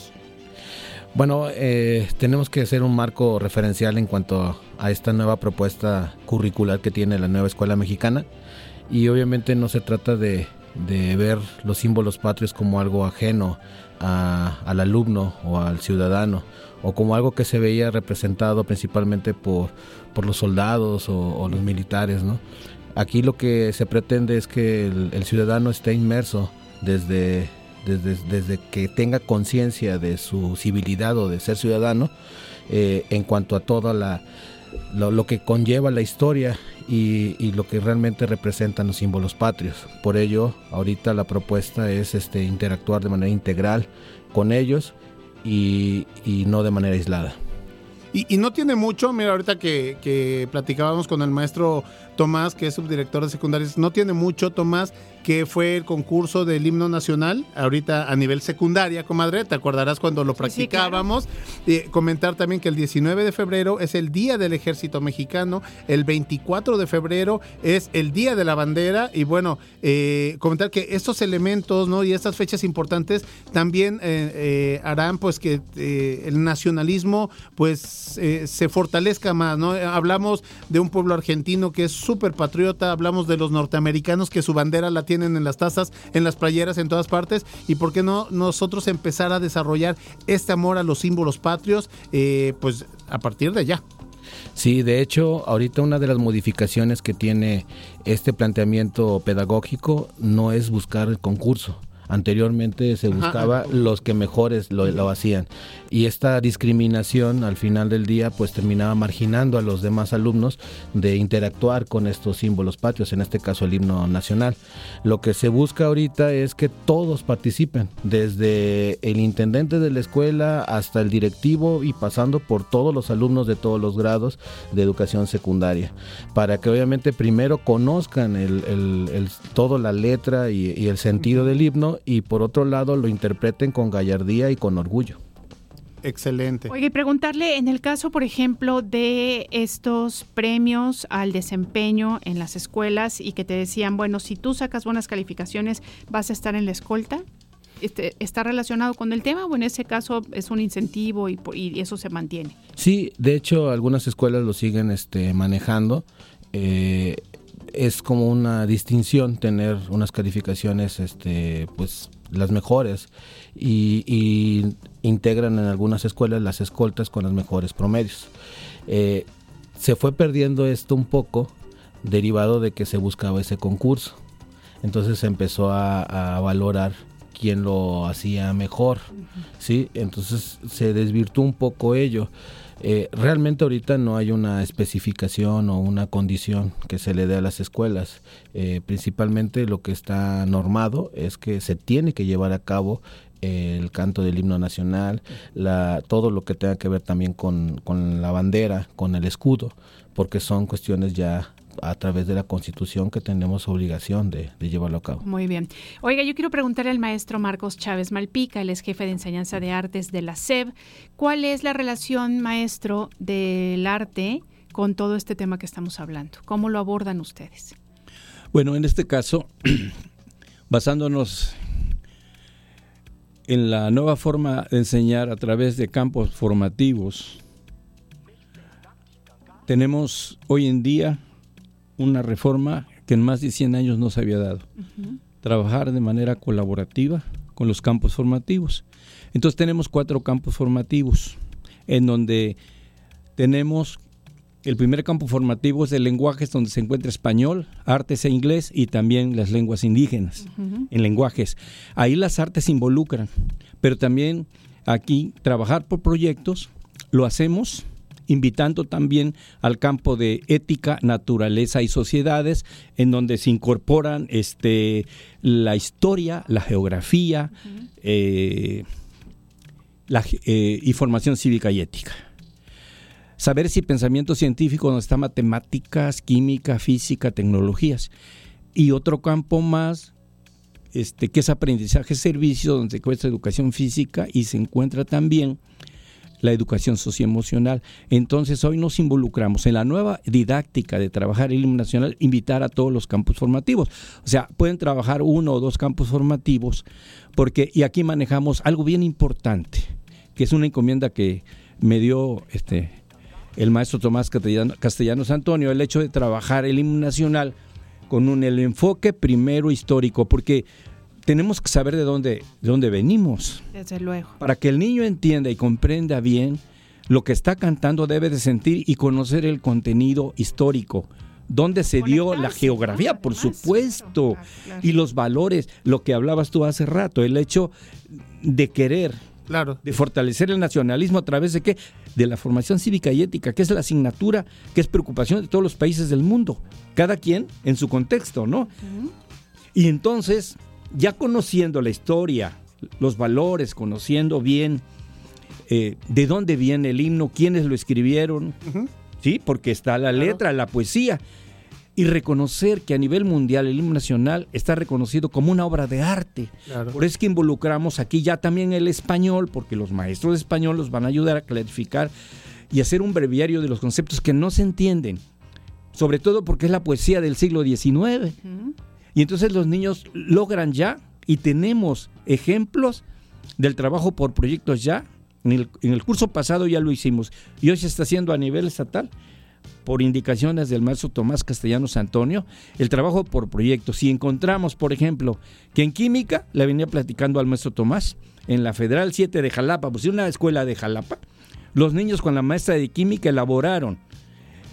Bueno, eh, tenemos que hacer un marco referencial en cuanto a esta nueva propuesta curricular que tiene la nueva escuela mexicana y obviamente no se trata de, ver los símbolos patrios como algo ajeno al alumno o al ciudadano o como algo que se veía representado principalmente por, por los soldados o, los militares. ¿no? Aquí lo que se pretende es que el ciudadano esté inmerso desde desde, que tenga conciencia de su civilidad o de ser ciudadano, eh, en cuanto a todo la, lo, que conlleva la historia y, lo que realmente representan los símbolos patrios. Por ello, ahorita la propuesta es este, interactuar de manera integral con ellos y, no de manera aislada. Y, no tiene mucho, mira, ahorita que, que, platicábamos con el maestro Tomás, que es subdirector de secundarias, no tiene mucho, Tomás, que fue el concurso del himno nacional, ahorita a nivel secundaria, comadre, te acordarás cuando lo practicábamos. Eh, comentar también que el 19 de febrero es el Día del Ejército Mexicano, el 24 de febrero es el Día de la Bandera y bueno, eh, comentar que estos elementos ¿no? y estas fechas importantes también eh, harán pues que el nacionalismo pues se fortalezca más, ¿no? Hablamos de un pueblo argentino que es súper patriota, hablamos de los norteamericanos que su bandera la tienen en las tazas, en las playeras, en todas partes, y por qué no nosotros empezar a desarrollar este amor a los símbolos patrios, eh, pues a partir de allá. Sí, de hecho, ahorita una de las modificaciones que tiene este planteamiento pedagógico no es buscar el concurso. Anteriormente se buscaba los que mejores lo, lo, hacían. Y esta discriminación al final del día pues terminaba marginando a los demás alumnos de interactuar con estos símbolos patrios, en este caso el himno nacional. Lo que se busca ahorita es que todos participen, desde el intendente de la escuela hasta el directivo y pasando por todos los alumnos de todos los grados de educación secundaria, para que obviamente primero conozcan el, el, toda la letra y, y el sentido del himno y por otro lado lo interpreten con gallardía y con orgullo. Excelente. Oye, preguntarle, en el caso, por ejemplo, de estos premios al desempeño en las escuelas y que te decían, bueno, si tú sacas buenas calificaciones, vas a estar en la escolta. Este, ¿Está relacionado con el tema o en ese caso es un incentivo y, eso se mantiene? Sí, de hecho algunas escuelas lo siguen este, manejando. Eh, es como una distinción tener unas calificaciones, este, pues las mejores y, integran en algunas escuelas las escoltas con los mejores promedios. Eh, se fue perdiendo esto un poco derivado de que se buscaba ese concurso. Entonces se empezó a, valorar quién lo hacía mejor, ¿sí? Entonces se desvirtuó un poco ello. Eh, realmente ahorita no hay una especificación o una condición que se le dé a las escuelas. Eh, principalmente lo que está normado es que se tiene que llevar a cabo el canto del himno nacional, la, todo lo que tenga que ver también con, con la bandera, con el escudo, porque son cuestiones ya a través de la Constitución que tenemos obligación de, llevarlo a cabo. Muy bien. Oiga, yo quiero preguntarle al maestro Marcos Chávez Malpica, él es jefe de enseñanza de artes de la SEB, ¿cuál es la relación, maestro, del arte con todo este tema que estamos hablando? ¿Cómo lo abordan ustedes? Bueno, en este caso, *clears throat* basándonos en la nueva forma de enseñar a través de campos formativos, tenemos hoy en día una reforma que en más de 100 años no se había dado. Trabajar de manera colaborativa con los campos formativos. Entonces tenemos cuatro campos formativos en donde tenemos el primer campo formativo es de lenguajes donde se encuentra español, artes e inglés y también las lenguas indígenas en lenguajes. Ahí las artes se involucran, pero también aquí trabajar por proyectos lo hacemos invitando también al campo de ética, naturaleza y sociedades, en donde se incorporan este, la historia, la geografía eh, la, eh, y formación cívica y ética. Saber si pensamiento científico donde está matemáticas, química, física, tecnologías. Y otro campo más, este, que es aprendizaje servicio, donde se encuentra educación física y se encuentra también la educación socioemocional. Entonces hoy nos involucramos en la nueva didáctica de trabajar el himno nacional, invitar a todos los campos formativos. O sea, pueden trabajar uno o dos campos formativos, porque, y aquí manejamos algo bien importante, que es una encomienda que me dio este el maestro Tomás Castellanos Antonio, el hecho de trabajar el himno nacional con un el enfoque primero histórico, porque tenemos que saber de dónde, de dónde venimos. Desde luego. Para que el niño entienda y comprenda bien lo que está cantando, debe de sentir y conocer el contenido histórico. Dónde se dio la geografía, por supuesto, y los valores, lo que hablabas tú hace rato, el hecho de querer, claro. de fortalecer el nacionalismo a través de qué? De la formación cívica y ética, que es la asignatura, que es preocupación de todos los países del mundo, cada quien en su contexto, ¿no? Y entonces, ya conociendo la historia, los valores, conociendo bien eh, de dónde viene el himno, quiénes lo escribieron, ¿sí? Porque está la letra, la poesía. Y reconocer que a nivel mundial el himno nacional está reconocido como una obra de arte. Por eso es que involucramos aquí ya también el español, porque los maestros de español los van a ayudar a clarificar y hacer un breviario de los conceptos que no se entienden. Sobre todo porque es la poesía del siglo XIX. Y entonces los niños logran ya, y tenemos ejemplos del trabajo por proyectos ya. En el, curso pasado ya lo hicimos y hoy se está haciendo a nivel estatal por indicaciones del maestro Tomás Castellanos Antonio, el trabajo por proyectos. Si encontramos, por ejemplo, que en química, le venía platicando al maestro Tomás, en la Federal 7 de Jalapa, pues una escuela de Jalapa, los niños con la maestra de química elaboraron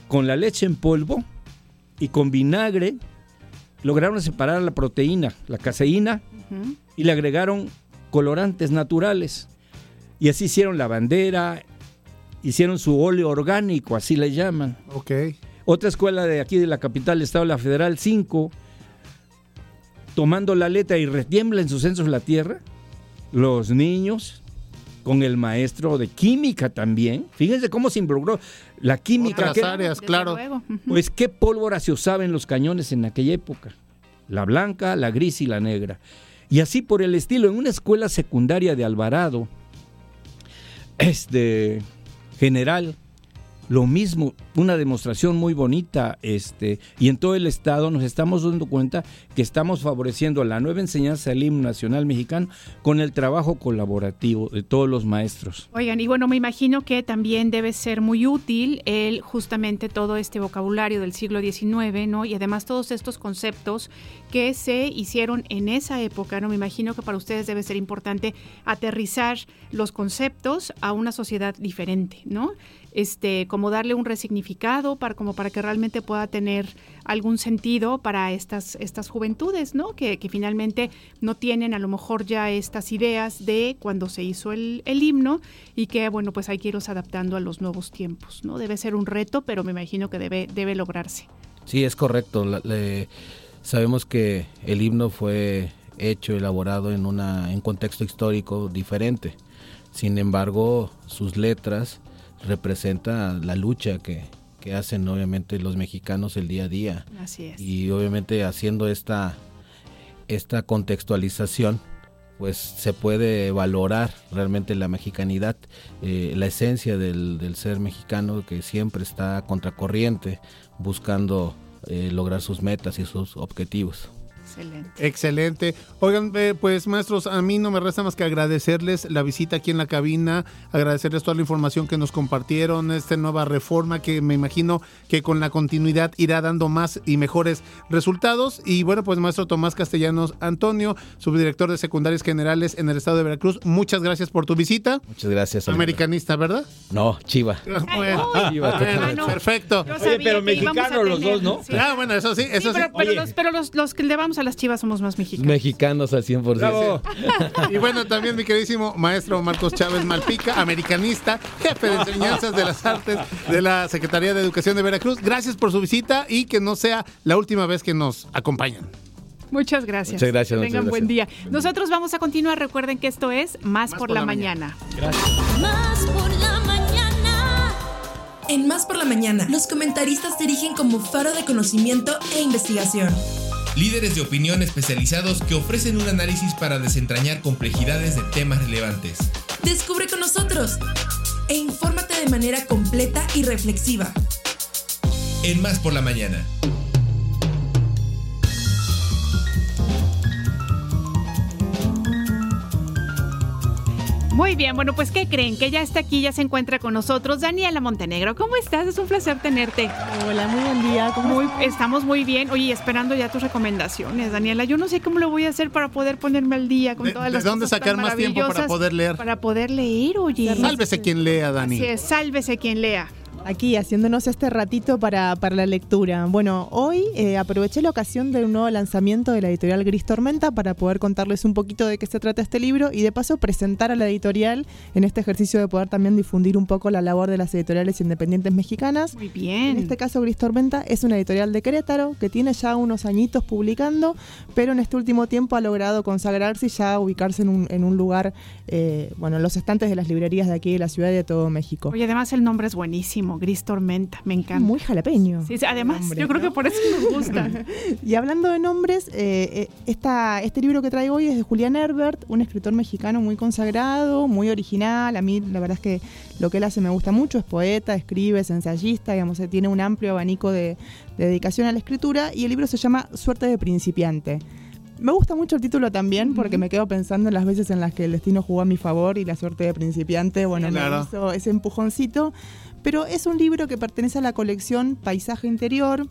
con la leche en polvo y con vinagre lograron separar la proteína, la caseína, y le agregaron colorantes naturales. Y así hicieron la bandera, hicieron su óleo orgánico, así le llaman. Ok. Otra escuela de aquí de la capital del estado, la Federal 5, tomando la letra y retiembla en sus centros la tierra, los niños con el maestro de química también. Fíjense cómo se involucró la química. Otras áreas, claro. Pues qué pólvora se usaba en los cañones en aquella época. La blanca, la gris y la negra. Y así por el estilo, en una escuela secundaria de Alvarado, este general, lo mismo, una demostración muy bonita, este, y en todo el estado nos estamos dando cuenta que estamos favoreciendo la nueva enseñanza del himno nacional mexicano con el trabajo colaborativo de todos los maestros. Oigan, y bueno, me imagino que también debe ser muy útil el justamente todo este vocabulario del siglo XIX, ¿no? Y además todos estos conceptos que se hicieron en esa época, ¿no? Me imagino que para ustedes debe ser importante aterrizar los conceptos a una sociedad diferente, ¿no? Este, como darle un resignificado para como para que realmente pueda tener algún sentido para estas estas juventudes, ¿no? Que, finalmente no tienen a lo mejor ya estas ideas de cuando se hizo el, himno y que bueno pues hay que irlos adaptando a los nuevos tiempos, ¿no? Debe ser un reto, pero me imagino que debe debe lograrse. Sí, es correcto. Sabemos que el himno fue hecho, elaborado en una en contexto histórico diferente. Sin embargo, sus letras representa la lucha que, hacen obviamente los mexicanos el día a día. Así es. Y obviamente haciendo esta, esta contextualización, pues se puede valorar realmente la mexicanidad, eh, la esencia del, del, ser mexicano que siempre está contracorriente, buscando eh, lograr sus metas y sus objetivos. Excelente. Excelente. Oigan, eh, pues maestros, a mí no me resta más que agradecerles la visita aquí en la cabina, agradecerles toda la información que nos compartieron, esta nueva reforma que me imagino que con la continuidad irá dando más y mejores resultados. Y bueno, pues maestro Tomás Castellanos Antonio, subdirector de secundarias generales en el estado de Veracruz, muchas gracias por tu visita. Muchas gracias. Americanista, ¿verdad? No, Chiva. *laughs* bueno, perfecto. Oye, pero mexicanos los dos, ¿no? Ah, bueno, eso sí, eso sí. Pero, los, pero los, los que le vamos a las chivas somos más mexicanos. Mexicanos al 100%. *laughs* y bueno, también mi queridísimo maestro Marcos Chávez Malpica, americanista, jefe de enseñanzas de las artes de la Secretaría de Educación de Veracruz. Gracias por su visita y que no sea la última vez que nos acompañan. Muchas gracias. Muchas gracias. Tengan buen día. Nosotros vamos a continuar. Recuerden que esto es Más, por, la, mañana. Gracias. Más por la mañana. En Más por la mañana, los comentaristas se dirigen como faro de conocimiento e investigación líderes de opinión especializados que ofrecen un análisis para desentrañar complejidades de temas relevantes. Descubre con nosotros e infórmate de manera completa y reflexiva. En Más por la Mañana. Muy bien, bueno, pues ¿qué creen? Que ya está aquí, ya se encuentra con nosotros Daniela Montenegro. ¿Cómo estás? Es un placer tenerte. Hola, muy buen día. ¿Cómo estamos muy bien. Oye, esperando ya tus recomendaciones, Daniela. Yo no sé cómo lo voy a hacer para poder ponerme al día con todas las ¿De dónde sacar más tiempo para poder leer? Para poder leer, oye. Sálvese quien lea, Dani. Es, sálvese quien lea aquí haciéndonos este ratito para, la lectura. Bueno, hoy eh, aproveché la ocasión de un nuevo lanzamiento de la editorial Gris Tormenta para poder contarles un poquito de qué se trata este libro y de paso presentar a la editorial en este ejercicio de poder también difundir un poco la labor de las editoriales independientes mexicanas. Muy bien. En este caso, Gris Tormenta es una editorial de Querétaro que tiene ya unos añitos publicando, pero en este último tiempo ha logrado consagrarse y ya ubicarse en un, en un lugar, eh, bueno, en los estantes de las librerías de aquí de la ciudad y de todo México. Y además el nombre es buenísimo. Gris Tormenta, me encanta. Muy jalapeño. Sí, además, yo creo que por eso nos gusta. *laughs* y hablando de nombres, eh, eh este libro que traigo hoy es de Julián Herbert, un escritor mexicano muy consagrado, muy original. A mí la verdad es que lo que él hace me gusta mucho, es poeta, escribe, es ensayista, digamos, eh, tiene un amplio abanico de, de dedicación a la escritura y el libro se llama Suerte de principiante. Me gusta mucho el título también porque me quedo pensando en las veces en las que el destino jugó a mi favor y la suerte de principiante, bueno, me hizo ese empujoncito. Pero es un libro que pertenece a la colección Paisaje Interior,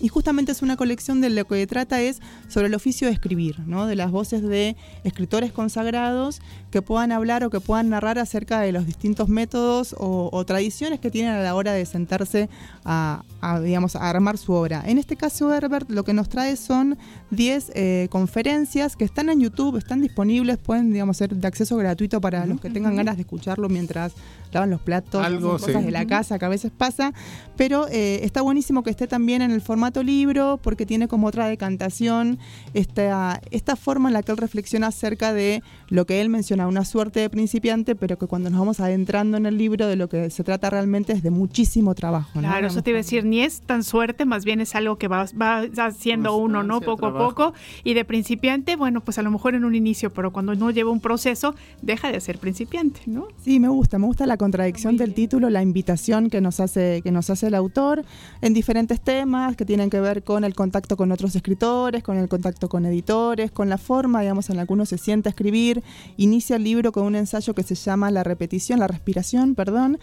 y justamente es una colección de lo que trata es sobre el oficio de escribir, ¿no? de las voces de escritores consagrados que puedan hablar o que puedan narrar acerca de los distintos métodos o, tradiciones que tienen a la hora de sentarse a, digamos, a armar su obra. En este caso, Herbert lo que nos trae son 10 eh, conferencias que están en YouTube, están disponibles, pueden digamos, ser de acceso gratuito para los que tengan ganas de escucharlo mientras lavan los platos, cosas de la casa que a veces pasa, pero eh, está buenísimo que esté también en el formato formato libro porque tiene como otra decantación esta, esta forma en la que él reflexiona acerca de lo que él menciona, una suerte de principiante, pero que cuando nos vamos adentrando en el libro de lo que se trata realmente es de muchísimo trabajo. Claro, eso te iba a decir, ni es tan suerte, más bien es algo que va, va haciendo uno, ¿no? Poco a poco. Y de principiante, bueno, pues a lo mejor en un inicio, pero cuando no lleva un proceso, deja de ser principiante, ¿no? Sí, me gusta, me gusta la contradicción del título, la invitación que nos hace, que nos hace el autor en diferentes temas que tienen que ver con el contacto con otros escritores, con el contacto con editores, con la forma, digamos, en la que uno se siente a escribir. Inicia el libro con un ensayo que se llama La repetición, la respiración, perdón,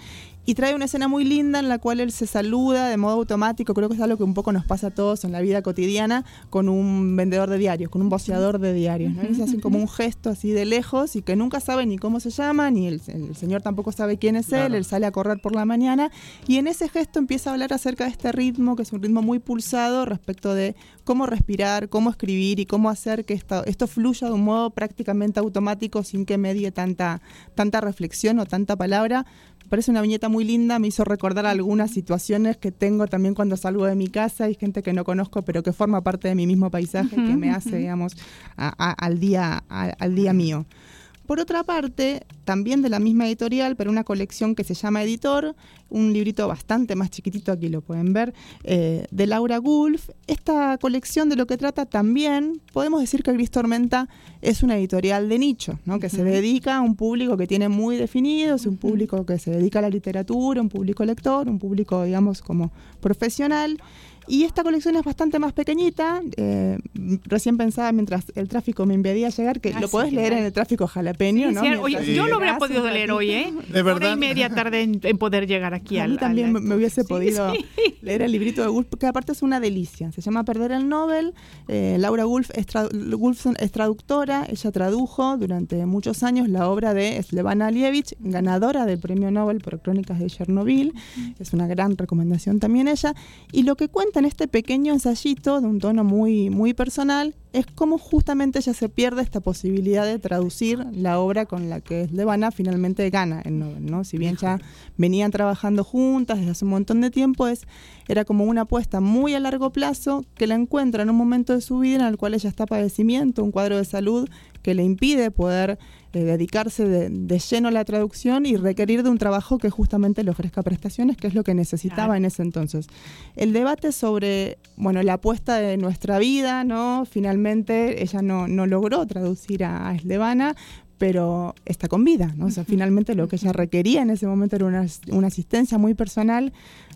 y trae una escena muy linda en la cual él se saluda de modo automático, creo que es algo que un poco nos pasa a todos en la vida cotidiana, con un vendedor de diarios, con un voceador de diarios. ¿no? Y se hacen como un gesto así de lejos y que nunca sabe ni cómo se llama, ni el, señor tampoco sabe quién es él, él sale a correr por la mañana y en ese gesto empieza a hablar acerca de este ritmo, que es un ritmo muy pulsado respecto de cómo respirar, cómo escribir y cómo hacer que esto, esto fluya de un modo prácticamente automático sin que medie tanta, tanta reflexión o tanta palabra parece una viñeta muy linda, me hizo recordar algunas situaciones que tengo también cuando salgo de mi casa, hay gente que no conozco pero que forma parte de mi mismo paisaje, que me hace, digamos, al, día, al día mío. Por otra parte, también de la misma editorial, pero una colección que se llama Editor, un librito bastante más chiquitito, aquí lo pueden ver, eh, de Laura Gulf. Esta colección de lo que trata también, podemos decir que Gris Tormenta es una editorial de nicho, ¿no? que se dedica a un público que tiene muy definido, es un público que se dedica a la literatura, un público lector, un público, digamos, como profesional. Y esta colección es bastante más pequeñita. Eh, recién pensaba mientras el tráfico me impedía llegar, que ah, lo podés leer en el tráfico jalapeño, ¿no? yo lo hubiera podido leer hoy, ¿eh? *laughs* De verdad. Hora y media tarde en, poder llegar aquí a mí también me hubiese podido *laughs* leer el librito de Wolf, que aparte es una delicia. Se llama Perder el Nobel. Eh, Laura Wolf es, es traductora. Ella tradujo durante muchos años la obra de Slevana Alievich, ganadora del premio Nobel por Crónicas de Chernobyl. Es una gran recomendación también ella. Y lo que cuenta en este pequeño ensayito de un tono muy, muy personal es como justamente ella se pierde esta posibilidad de traducir la obra con la que Levana finalmente gana el Nobel, ¿no? Si bien ya venían trabajando juntas desde hace un montón de tiempo, es, era como una apuesta muy a largo plazo que la encuentra en un momento de su vida en el cual ella está padecimiento, un cuadro de salud que le impide poder eh, dedicarse de, lleno a la traducción y requerir de un trabajo que justamente le ofrezca prestaciones, que es lo que necesitaba en ese entonces. El debate sobre, bueno, la apuesta de nuestra vida, ¿no? Finalmente ella no, no logró traducir a, a pero está con vida, ¿no? O sea, finalmente lo que ella requería en ese momento era una, una asistencia muy personal.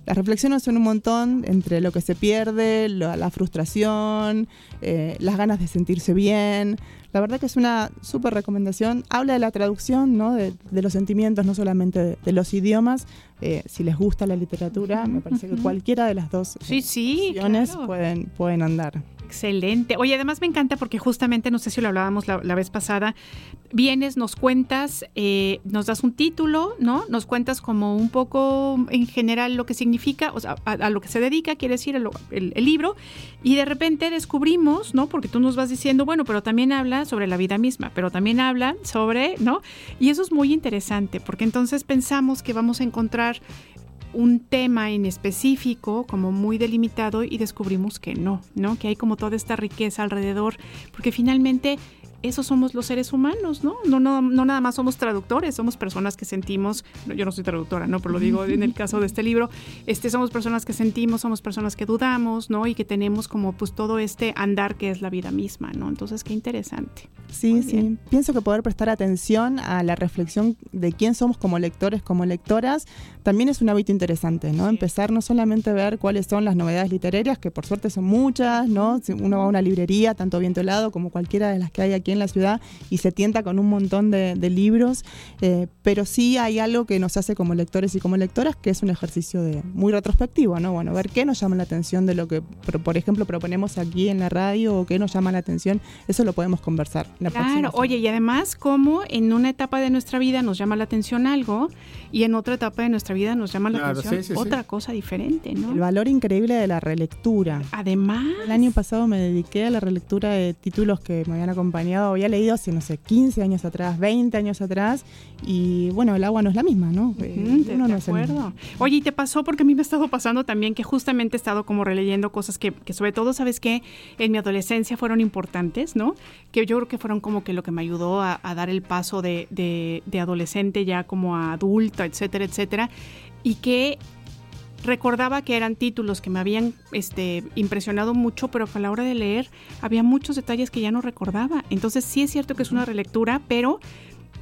Las reflexiones son un montón entre lo que se pierde, la frustración, eh, las ganas de sentirse bien, la verdad que es una súper recomendación. Habla de la traducción, ¿no? de, los sentimientos, no solamente de, los idiomas. Eh, si les gusta la literatura, me parece que cualquiera de las dos sí, sí, pueden, pueden andar. Excelente. Oye, además me encanta porque justamente, no sé si lo hablábamos la, vez pasada, vienes, nos cuentas, eh, nos das un título, ¿no? Nos cuentas como un poco en general lo que significa, o sea, a, lo que se dedica, quiere decir el, libro, y de repente descubrimos, ¿no? Porque tú nos vas diciendo, bueno, pero también habla sobre la vida misma, pero también habla sobre, ¿no? Y eso es muy interesante, porque entonces pensamos que vamos a encontrar un tema en específico, como muy delimitado, y descubrimos que no, ¿no? Que hay como toda esta riqueza alrededor, porque finalmente esos somos los seres humanos, ¿no? No, no, no nada más somos traductores, somos personas que sentimos, yo no soy traductora, ¿no? Pero lo digo en el caso de este libro, este, somos personas que sentimos, somos personas que dudamos, ¿no? Y que tenemos como pues todo este andar que es la vida misma, ¿no? Entonces, qué interesante. Sí, sí. Pienso que poder prestar atención a la reflexión de quién somos como lectores, como lectoras, también es un hábito interesante, ¿no? Empezar no solamente a ver cuáles son las novedades literarias, que por suerte son muchas, ¿no? Si uno va a una librería, tanto Viento Helado como cualquiera de las que hay aquí en la ciudad y se tienta con un montón de, libros, eh, pero sí hay algo que nos hace como lectores y como lectoras que es un ejercicio de, muy retrospectivo, ¿no? Bueno, ver qué nos llama la atención de lo que, por ejemplo, proponemos aquí en la radio o qué nos llama la atención, eso lo podemos conversar. claro, oye, y además, como en una etapa de nuestra vida nos llama la atención algo y en otra etapa de nuestra vida nos llama la atención otra cosa diferente, ¿no? El valor increíble de la relectura. Además. El año pasado me dediqué a la relectura de títulos que me habían acompañado había leído hace, no sé, 15 años atrás, 20 años atrás, y bueno, el agua no es la misma, ¿no? Eh, no acuerdo. Oye, ¿y te pasó? Porque a mí me ha estado pasando también que justamente he estado como releyendo cosas que, que sobre todo, ¿sabes qué? En mi adolescencia fueron importantes, ¿no? Que yo creo que fueron como que lo que me ayudó a, dar el paso de, de, de adolescente ya como a adulta, etcétera, etcétera, y que recordaba que eran títulos que me habían este, impresionado mucho, pero a la hora de leer había muchos detalles que ya no recordaba. Entonces sí es cierto que es una relectura, pero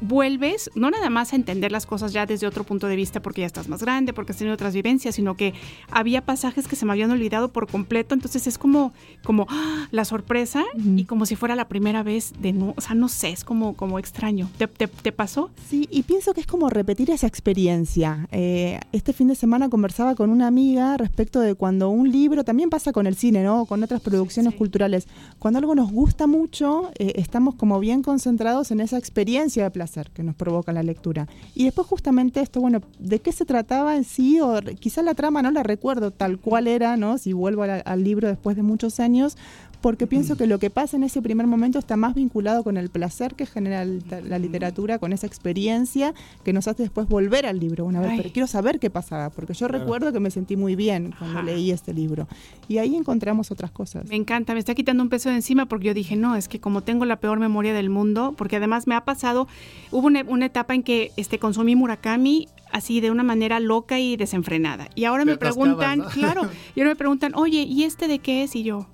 vuelves no nada más a entender las cosas ya desde otro punto de vista porque ya estás más grande, porque has tenido otras vivencias, sino que había pasajes que se me habían olvidado por completo, entonces es como, como ¡ah! la sorpresa y como si fuera la primera vez de nuevo, o sea, no sé, es como, como extraño. ¿Te, te, pasó? Sí, y pienso que es como repetir esa experiencia. Eh, este fin de semana conversaba con una amiga respecto de cuando un libro, también pasa con el cine, ¿no? Con otras producciones culturales, cuando algo nos gusta mucho, eh, estamos como bien concentrados en esa experiencia de placer que nos provoca la lectura. Y después justamente esto, bueno, ¿de qué se trataba en sí? O quizá la trama no la recuerdo tal cual era, ¿no? Si vuelvo al libro después de muchos años, porque pienso que lo que pasa en ese primer momento está más vinculado con el placer que genera la literatura, con esa experiencia que nos hace después volver al libro una vez, pero quiero saber qué pasaba, porque yo recuerdo que me sentí muy bien cuando leí este libro. Y ahí encontramos otras cosas. Me encanta, me está quitando un peso de encima porque yo dije, no, es que como tengo la peor memoria del mundo, porque además me ha pasado, hubo una, etapa en que este, consumí Murakami así de una manera loca y desenfrenada. Y ahora me preguntan, claro, *laughs* y ahora me preguntan, oye, ¿y este de qué es? Y yo,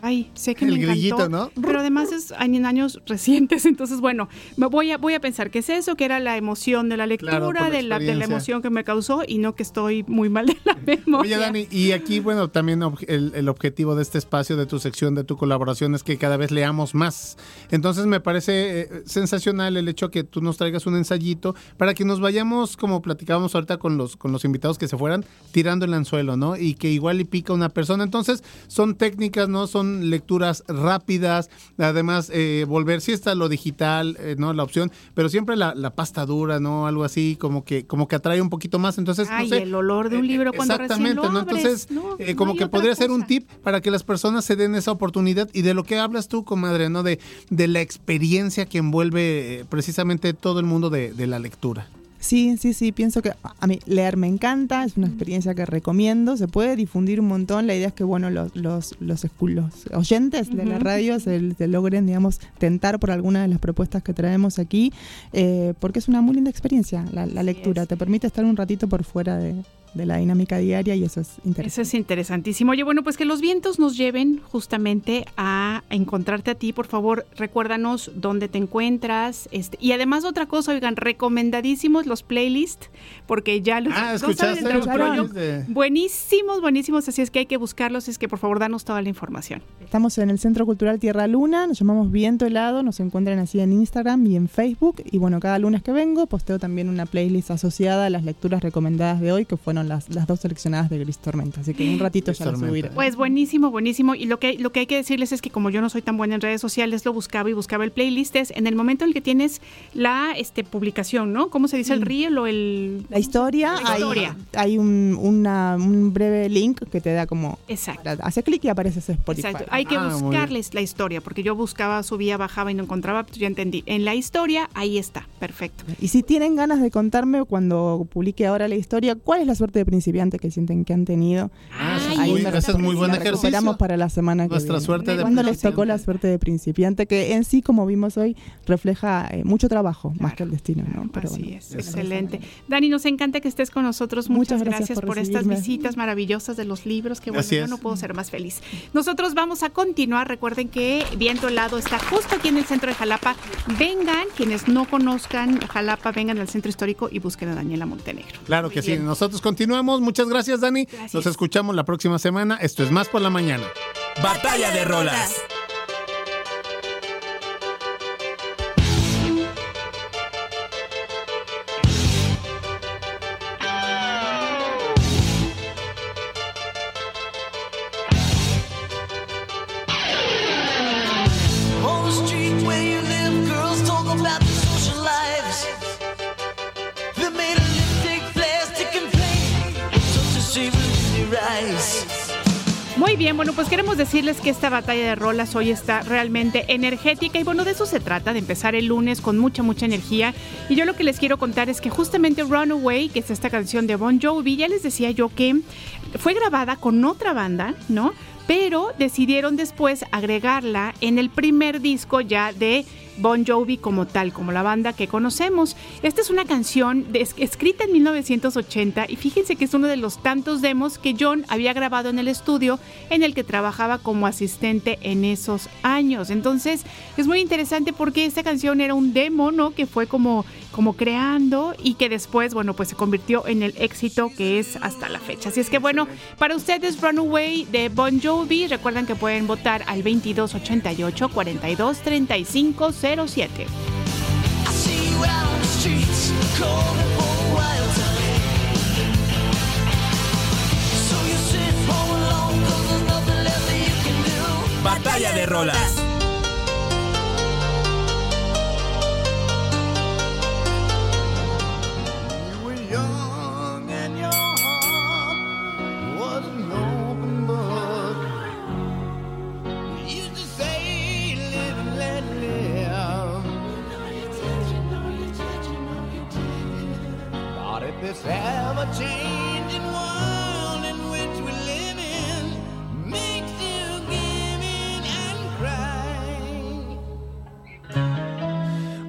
Ay, sé que me encantó, ¿no? Pero además es en años recientes, *laughs* entonces bueno, me voy a voy a pensar que es eso, que era la emoción de la lectura, de, la, de la emoción que me causó y no que estoy muy mal de la *laughs* memoria. Oye, Dani, y aquí bueno, también el, el objetivo de este espacio, de tu sección, de tu colaboración es que cada vez leamos más. Entonces me parece eh, sensacional el hecho que tú nos traigas un ensayito para que nos vayamos, como platicábamos ahorita con los con los invitados que se fueran, tirando el anzuelo, ¿no? Y que igual y pica una persona. Entonces, son técnicas, ¿no? Son lecturas rápidas, además eh, volver, si está lo digital, eh, ¿no? La opción, pero siempre la, pasta dura, ¿no? Algo así como que, como que atrae un poquito más. Entonces, Ay, el olor de un eh, libro cuando Exactamente, ¿no? Entonces, como que podría ser un tip para que las personas se den esa oportunidad y de lo que hablas tú, comadre, ¿no? De, de la experiencia que envuelve precisamente todo el mundo de la lectura. Sí, sí, sí, pienso que a mí leer me encanta, es una experiencia que recomiendo, se puede difundir un montón, la idea es que bueno, los, los, los, oyentes de la radio se, logren, digamos, tentar por alguna de las propuestas que traemos aquí, eh, porque es una muy linda experiencia la, la lectura, te permite estar un ratito por fuera de, de la dinámica diaria y eso es interesante. Eso es interesantísimo. Oye, bueno, pues que los vientos nos lleven justamente a encontrarte a ti. Por favor, recuérdanos dónde te encuentras. Este, y además otra cosa, oigan, recomendadísimos los playlists, porque ya los... Ah, ¿escuchaste Buenísimos, buenísimos, así es que hay que buscarlos. Es que por favor, danos toda la información. Estamos en el Centro Cultural Tierra Luna, nos llamamos Viento Helado, nos encuentran así en Instagram y en Facebook. Y bueno, cada lunes que vengo posteo también una playlist asociada a las lecturas recomendadas de hoy, que fueron las, las dos seleccionadas de Gris Tormenta, así que un ratito ya las subiré. Pues buenísimo, buenísimo. Y lo que, lo que hay que decirles es que como yo no soy tan buena en redes sociales, lo buscaba y buscaba el playlist, es en el momento en el que tienes la este, publicación, ¿no? ¿Cómo se dice? ¿El reel o el...? La historia. hay, Hay un, un breve link que te da como... Exacto. Hace clic y aparece ese Spotify. Exacto. Hay que ah, buscarles la historia, porque yo buscaba, subía, bajaba y no encontraba, pues ya entendí. En la historia, ahí está. Perfecto. Y si tienen ganas de contarme cuando publique ahora la historia, ¿cuál es la suerte de principiante que sienten que han tenido. Ah, ese es muy buen ejercicio. Esperamos para la semana que Nuestra suerte de Cuando les tocó la suerte de principiante, que en sí, como vimos hoy, refleja eh, mucho trabajo, más que el destino. ¿no? Pero Así es, excelente. Dani, nos encanta que estés con nosotros. Muchas, gracias, por, estas visitas maravillosas de los libros, que bueno, yo no puedo ser más feliz. Nosotros vamos a continuar. Recuerden que Viento Helado está justo aquí en el centro de Jalapa. Vengan, quienes no conozcan Jalapa, vengan al centro histórico y busquen a Daniela Montenegro. Claro que sí. Nosotros continuamos Muchas gracias, Dani. Nos escuchamos la próxima semana. Esto es Más por la Mañana. Batalla de Rolas. Decirles que esta batalla de rolas hoy está realmente energética y bueno, de eso se trata, de empezar el lunes con mucha, mucha energía. Y yo lo que les quiero contar es que justamente Runaway, que es esta canción de Bon Jovi, ya les decía yo que fue grabada con otra banda, ¿no? Pero decidieron después agregarla en el primer disco ya de Bon Jovi como tal, como la banda que conocemos. Esta es una canción escrita en 1980 y fíjense que es uno de los tantos demos que John había grabado en el estudio en el que trabajaba como asistente en esos años. Entonces es muy interesante porque esta canción era un demo, ¿no? Que fue como, como creando y que después, bueno, pues se convirtió en el éxito que es hasta la fecha. Así es que bueno, para ustedes Runaway de Bon Jovi, recuerden que pueden votar al 2288 42 35 07. Batalla de rolas.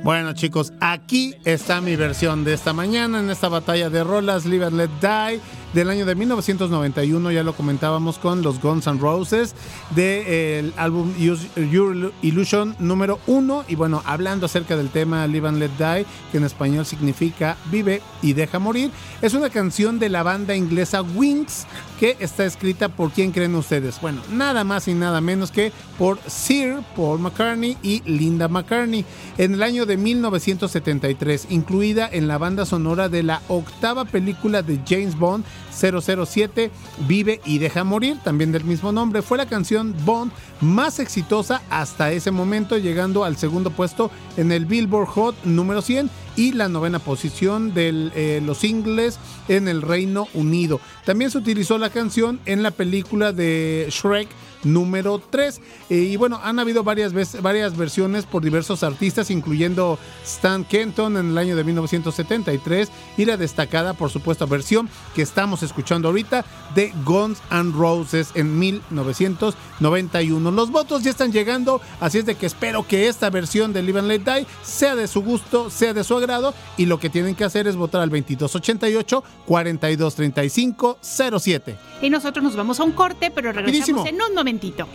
Bueno chicos, aquí está mi versión de esta mañana en esta batalla de rolas Live and Let Die del año de 1991, ya lo comentábamos con los Guns N' Roses, del álbum Your Illusion número 1. Y bueno, hablando acerca del tema Live and Let Die, que en español significa Vive y Deja Morir, es una canción de la banda inglesa Wings que está escrita por quién creen ustedes. Bueno, nada más y nada menos que por Sir Paul McCartney y Linda McCartney en el año de 1973, incluida en la banda sonora de la octava película de James Bond 007 Vive y Deja Morir, también del mismo nombre, fue la canción Bond más exitosa hasta ese momento, llegando al segundo puesto en el Billboard Hot número 100 y la novena posición de eh, los singles en el Reino Unido. También se utilizó la canción en la película de Shrek número 3. Eh, y bueno, han habido varias, veces, varias versiones por diversos artistas, incluyendo Stan Kenton en el año de 1973 y la destacada, por supuesto, versión que estamos escuchando ahorita de Guns N' Roses en 1991. Los votos ya están llegando, así es de que espero que esta versión de Live and Let Die sea de su gusto, sea de su agrado y lo que tienen que hacer es votar al 2288 4235 07. Y nosotros nos vamos a un corte, pero regresamos en un momentito.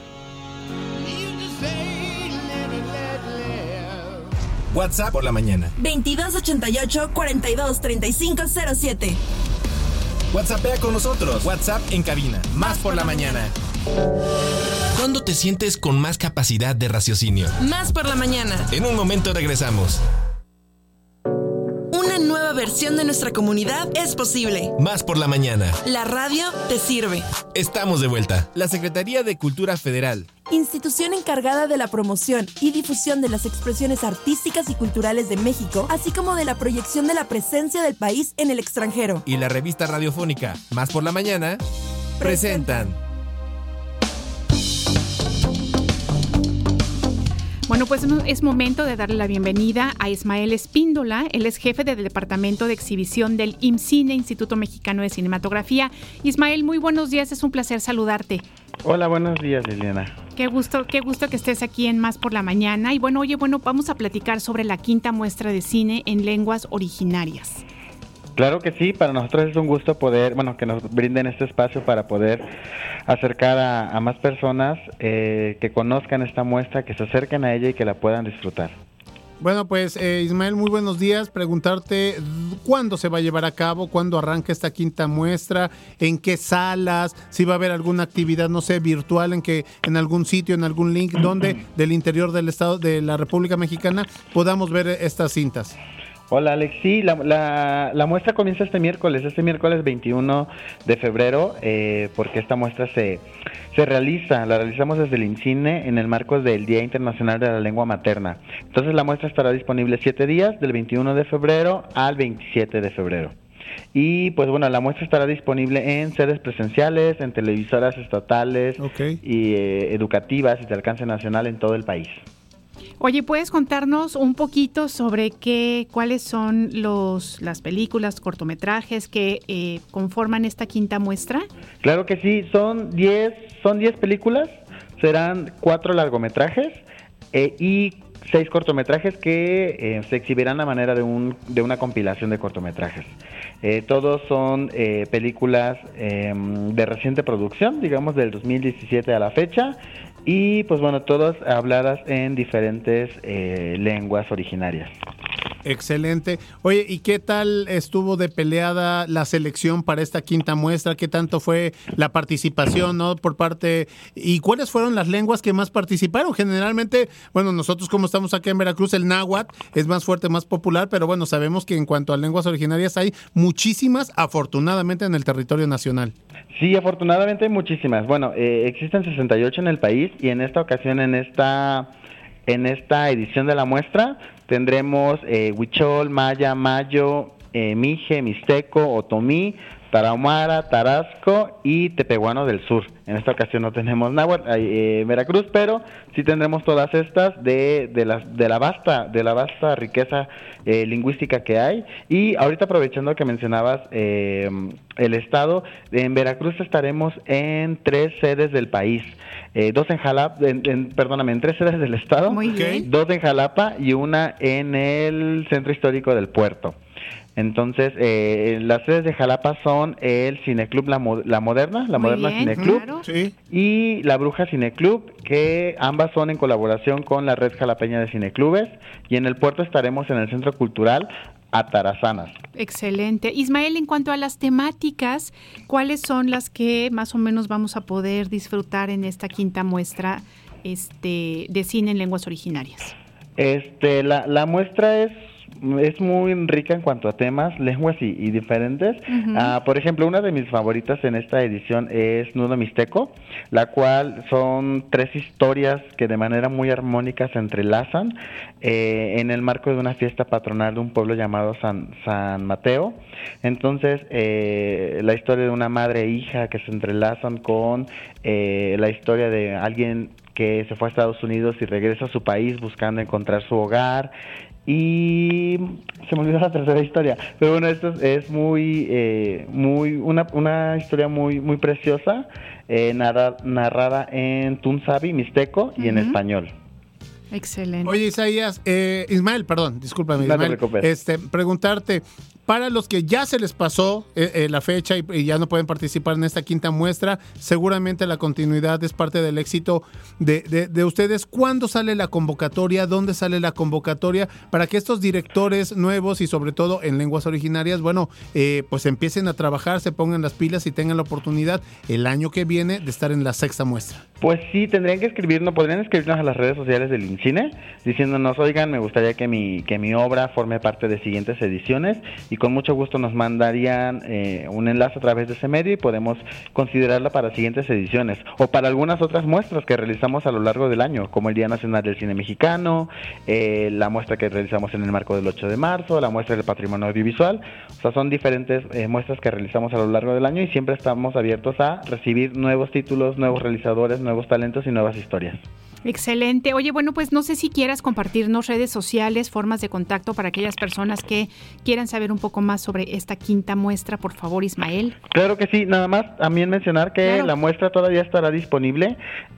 WhatsApp por la mañana. 2288 423507. WhatsAppea con nosotros. WhatsApp en cabina. Más por la mañana. ¿Cuándo te sientes con más capacidad de raciocinio? Más por la mañana. En un momento regresamos versión de nuestra comunidad es posible. Más por la mañana. La radio te sirve. Estamos de vuelta. La Secretaría de Cultura Federal. Institución encargada de la promoción y difusión de las expresiones artísticas y culturales de México, así como de la proyección de la presencia del país en el extranjero. Y la revista radiofónica Más por la mañana presentan. Bueno, pues es momento de darle la bienvenida a Ismael Espíndola. Él es jefe del Departamento de Exhibición del IMCINE, Instituto Mexicano de Cinematografía. Ismael, muy buenos días, es un placer saludarte. Hola, buenos días, Liliana. Qué gusto, qué gusto que estés aquí en Más por la Mañana. Y bueno, oye, bueno, vamos a platicar sobre la quinta muestra de cine en lenguas originarias. Claro que sí, para nosotros es un gusto poder, bueno, que nos brinden este espacio para poder acercar a, más personas eh, que conozcan esta muestra, que se acerquen a ella y que la puedan disfrutar. Bueno, pues eh, Ismael, muy buenos días. Preguntarte cuándo se va a llevar a cabo, cuándo arranca esta quinta muestra, en qué salas, si va a haber alguna actividad, no sé, virtual, en que en algún sitio, en algún link, donde *clears throat* del interior del estado de la República Mexicana podamos ver estas cintas. Hola Alex, sí, la, la, muestra comienza este miércoles, este miércoles 21 de febrero, eh, porque esta muestra se, se realiza, la realizamos desde el INCINE en el marco del Día Internacional de la Lengua Materna. Entonces la muestra estará disponible siete días, del 21 de febrero al 27 de febrero. Y pues bueno, la muestra estará disponible en sedes presenciales, en televisoras estatales y eh, educativas y de alcance nacional en todo el país. Oye, ¿puedes contarnos un poquito sobre qué, cuáles son los, las películas, cortometrajes que eh, conforman esta quinta muestra? Claro que sí, son 10 son diez películas, serán cuatro largometrajes eh, y seis cortometrajes que eh, se exhibirán a manera de, un, de una compilación de cortometrajes. todos son películas em, de reciente producción, digamos del 2017 a la fecha, y pues bueno, todas habladas en diferentes eh, lenguas originarias. Excelente. Oye, ¿y qué tal estuvo de peleada la selección para esta quinta muestra? ¿Qué tanto fue la participación, no? Por parte y cuáles fueron las lenguas que más participaron? Generalmente, bueno, nosotros como estamos aquí en Veracruz, el náhuatl es más fuerte, más popular, pero bueno, sabemos que en cuanto a lenguas originarias hay muchísimas, afortunadamente, en el territorio nacional. Sí, afortunadamente hay muchísimas. Bueno, eh, existen 68 en el país y en esta ocasión, en esta en esta edición de la muestra tendremos eh, Huichol, Maya, Mayo, eh, Mije, Mixteco, Otomí, Tarahumara, Tarasco y Tepehuano del Sur. En esta ocasión no tenemos náhuatl, eh, Veracruz, pero sí tendremos todas estas de, de, la, de la vasta de la vasta riqueza eh, lingüística que hay. Y ahorita aprovechando que mencionabas eh, el estado, en Veracruz estaremos en tres sedes del país. dos en Jalapa, en, perdóname, en tres sedes del estado, dos en Jalapa y una en el centro histórico del puerto. Entonces, eh, las sedes de Jalapa son el Cineclub La, la Moderna, La Moderna Cineclub, y La Bruja Cineclub, que ambas son en colaboración con la Red Jalapeña de Cineclubes, y en el puerto estaremos en el Centro Cultural Atarazanas. Excelente. Ismael, en cuanto a las temáticas, ¿cuáles son las que más o menos vamos a poder disfrutar en esta quinta muestra este, de cine en lenguas originarias? Este, la, la muestra es es muy rica en cuanto a temas, lenguas y, diferentes. Ah, por ejemplo, una de mis favoritas en esta edición es Nudo Mixteco, la cual son tres historias que de manera muy armónica se entrelazan eh, en el marco de una fiesta patronal de un pueblo llamado San, San Mateo. Entonces, eh, la historia de una madre e hija que se entrelazan con eh, la historia de alguien que se fue a Estados Unidos y regresa a su país buscando encontrar su hogar y se me olvidó la tercera historia. Pero bueno esto es muy eh, muy una, una historia muy muy preciosa eh, narrada en tunzabi mixteco y en español. Excelente. Oye, Isaías, eh, Ismael, perdón, discúlpame, Ismael, este, preguntarte, para los que ya se les pasó eh, eh, la fecha y, ya no pueden participar en esta quinta muestra, seguramente la continuidad es parte del éxito de, de, ustedes. ¿Cuándo sale la convocatoria? ¿Dónde sale la convocatoria? Para que estos directores nuevos y sobre todo en lenguas originarias, bueno, eh, pues empiecen a trabajar, se pongan las pilas y tengan la oportunidad el año que viene de estar en la sexta muestra. Pues sí, tendrían que escribirnos, podrían escribirnos a las redes sociales del INCINE diciéndonos, oigan, me gustaría que mi, que mi obra forme parte de siguientes ediciones y con mucho gusto nos mandarían eh, un enlace a través de ese medio y podemos considerarla para siguientes ediciones o para algunas otras muestras que realizamos a lo largo del año, como el Día Nacional del Cine Mexicano, eh, la muestra que realizamos en el marco del 8 de marzo, la muestra del patrimonio audiovisual. O sea, son diferentes eh, muestras que realizamos a lo largo del año y siempre estamos abiertos a recibir nuevos títulos, nuevos realizadores, nuevos talentos y nuevas historias. Excelente. Oye, bueno, pues no sé si quieras compartirnos redes sociales, formas de contacto para aquellas personas que quieran saber un poco más sobre esta quinta muestra, por favor, Ismael. Claro que sí, nada más también mencionar que la muestra todavía estará disponible.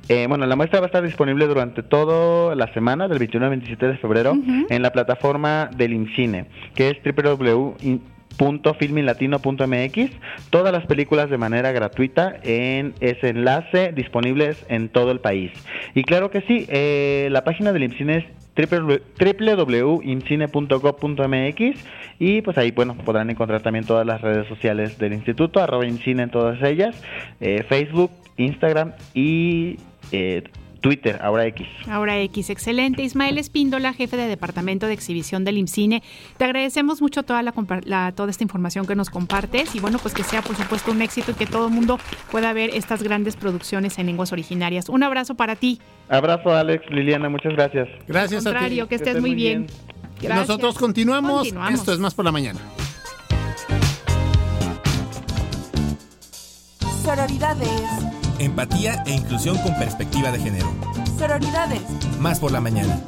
Eh, bueno, la muestra va a estar disponible durante toda la semana, del 21 al 27 de febrero, en la plataforma del INCINE, que es www .filmilatino.mx todas las películas de manera gratuita en ese enlace disponibles en todo el país. Y claro que sí eh, la página del IMCINE es www.imcine.gov.mx y pues ahí bueno podrán encontrar también todas las redes sociales del instituto arroba IMCINE en todas ellas eh, Facebook Instagram y eh, Twitter, ahora X. Ahora X, excelente. Ismael Espíndola, jefe de Departamento de Exhibición del IMCINE. Te agradecemos mucho toda, esta información que nos compartes y bueno, pues que sea por supuesto un éxito y que todo el mundo pueda ver estas grandes producciones en lenguas originarias. Un abrazo para ti. Abrazo Alex, Liliana, muchas gracias. Gracias Al a ti. que estés, muy bien. Nosotros continuamos. continuamos. Esto es Más por la Mañana. Sororidades Empatía e inclusión con perspectiva de género. Sororidades. Más por la mañana.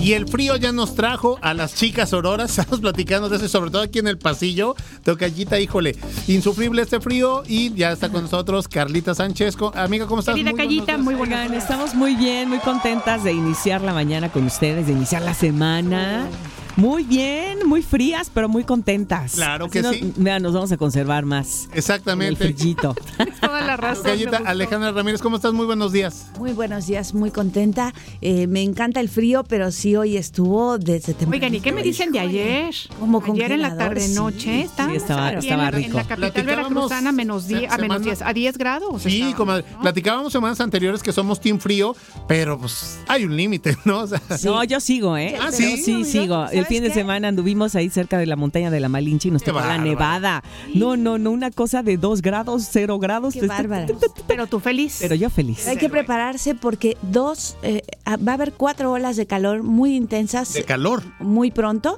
Y el frío ya nos trajo a las chicas auroras. *laughs* Estamos platicando de eso, sobre todo aquí en el pasillo. Tocallita, híjole, insufrible este frío. Y ya está con nosotros Carlita Sánchez. Amiga, ¿cómo estás? Querida muy Callita, muy buena. Estamos muy bien, muy contentas de iniciar la mañana con ustedes, de iniciar la semana. Muy bien, muy frías, pero muy contentas. Claro que sí. Vean, nos vamos a conservar más. Exactamente. El frillito. *laughs* Toda la razón. Alejandra Ramírez, ¿cómo estás? Muy buenos días. Muy buenos días, muy contenta. Eh, me encanta el frío, pero sí hoy estuvo desde temprano. Oigan, ¿y qué me dicen de ayer? Como Ayer en la tarde-noche. Sí, sí, estaba, estaba rico. En la capital veracruzana, menos 10, a menos 10, a 10 grados. Sí, como platicábamos semanas anteriores que somos team frío, pero pues hay un límite, ¿no? No, yo sigo, ¿eh? Ah, sí. Sí, sigo. El fin de semana anduve Vimos ahí cerca de la montaña de la Malinche y nos tocó la nevada. No, no, no, una cosa de dos grados, cero grados. Qué bárbara. Pero tú feliz. Pero yo feliz. Hay que prepararse porque dos, eh, va a haber cuatro olas de calor muy intensas. ¿De calor? Muy pronto.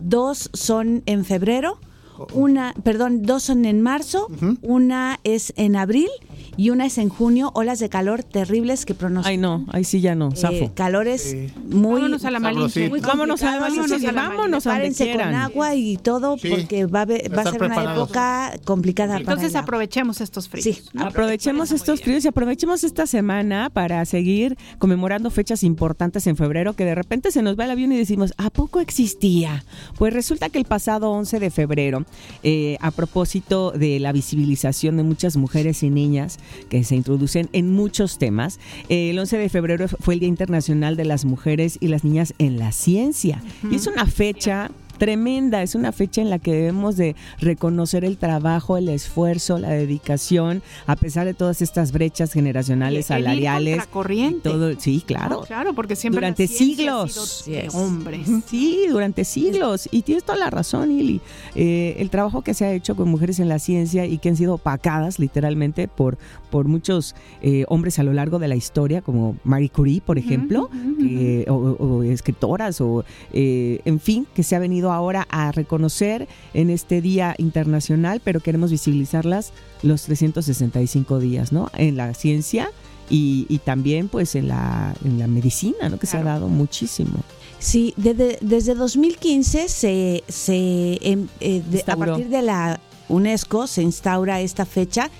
Dos son en febrero. Una, perdón, dos son en marzo, una es en abril y una es en junio, olas de calor terribles que pronostican. Ay, no, ahí sí ya no, eh, zafo. calores muy. Vámonos a la Malinche. Vámonos a la Malinche, vámonos a con agua y todo porque va a, va a ser una época complicada Entonces aprovechemos estos fríos. Sí, aprovechemos estos fríos y aprovechemos esta semana para seguir conmemorando fechas importantes en febrero que de repente se nos va el avión y decimos, ¿a poco existía? Pues resulta que el pasado 11 de febrero, eh, a propósito de la visibilización de muchas mujeres y niñas que se introducen en muchos temas. El 11 de febrero fue el Día Internacional de las Mujeres y las Niñas en la Ciencia. Y es una fecha tremenda, es una fecha en la que debemos de reconocer el trabajo, el esfuerzo, la dedicación, a pesar de todas estas brechas generacionales, salariales. corriente. Todo, sí, claro. claro, porque siempre durante siglos, hombres. *laughs* Sí, durante siglos. Y tienes toda la razón, Ili. Eh, el trabajo que se ha hecho con mujeres en la ciencia y que han sido opacadas literalmente por, por muchos eh, hombres a lo largo de la historia, como Marie Curie, por ejemplo, o, escritoras, o eh, en fin, que se ha venido ahora a reconocer en este Día Internacional, pero queremos visibilizarlas los 365 días, ¿no? En la ciencia y, también pues en la, en la medicina, ¿no? Que se ha dado muchísimo. Sí, desde, desde 2015 se, se em, eh, a partir de la UNESCO se instaura esta fecha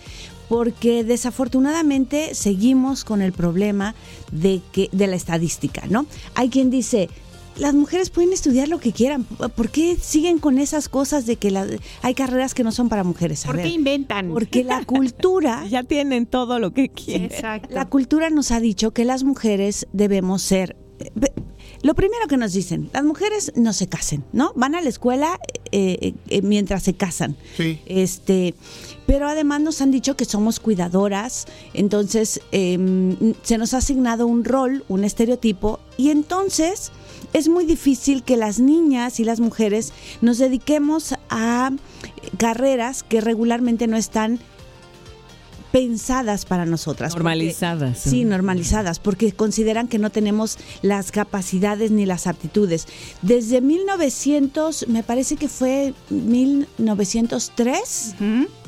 porque desafortunadamente seguimos con el problema de que de la estadística, ¿no? Hay quien dice las mujeres pueden estudiar lo que quieran. ¿Por qué siguen con esas cosas de que hay carreras que no son para mujeres? ¿Por qué inventan? Porque la *laughs* cultura... ya tienen todo lo que quieren. La cultura nos ha dicho que las mujeres debemos ser... Lo primero que nos dicen, las mujeres no se casen, ¿no? Van a la escuela eh, eh, mientras se casan. Sí. Este, pero además nos han dicho que somos cuidadoras, entonces em, se nos ha asignado un rol, un estereotipo, y entonces es muy difícil que las niñas y las mujeres nos dediquemos a carreras que regularmente no están pensadas para nosotras. Normalizadas. sí, normalizadas, porque consideran que no tenemos las capacidades ni las aptitudes. Desde 1900, me parece que fue 1903.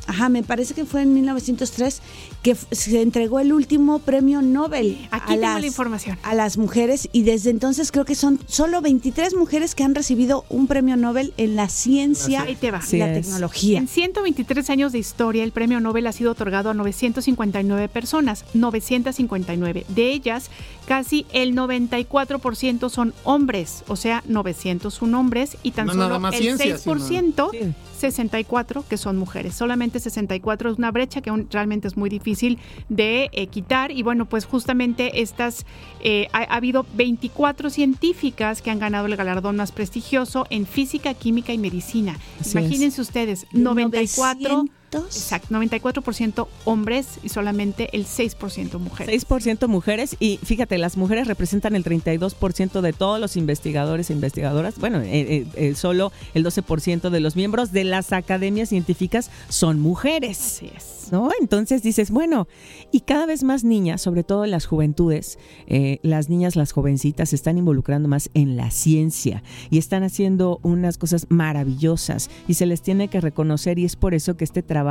Ajá, me parece que fue en 1903 que se entregó el último premio Nobel Aquí a, las, la información. a las mujeres y desde entonces creo que son solo 23 mujeres que han recibido un premio Nobel en la ciencia y la tecnología. En 123 años de historia, el premio Nobel ha sido otorgado a 959 personas, 959. De ellas, casi el 94% son hombres, o sea, 901 hombres y tan solo el 6%, 64 que son mujeres. Solamente 64 es una brecha que realmente es muy difícil de eh, quitar y bueno, pues justamente estas, eh, ha, habido 24 científicas que han ganado el galardón más prestigioso en física, química y medicina. Imagínense ustedes, 94 Exacto, 94% hombres y solamente el 6% mujeres. 6% mujeres y fíjate, las mujeres representan el 32% de todos los investigadores e investigadoras. Bueno, eh, eh, eh, solo el 12% de los miembros de las academias científicas son mujeres. Así es. ¿No? Entonces dices, bueno, y cada vez más niñas, sobre todo en las juventudes, las niñas, las jovencitas, se están involucrando más en la ciencia y están haciendo unas cosas maravillosas y se les tiene que reconocer y es por eso que este trabajo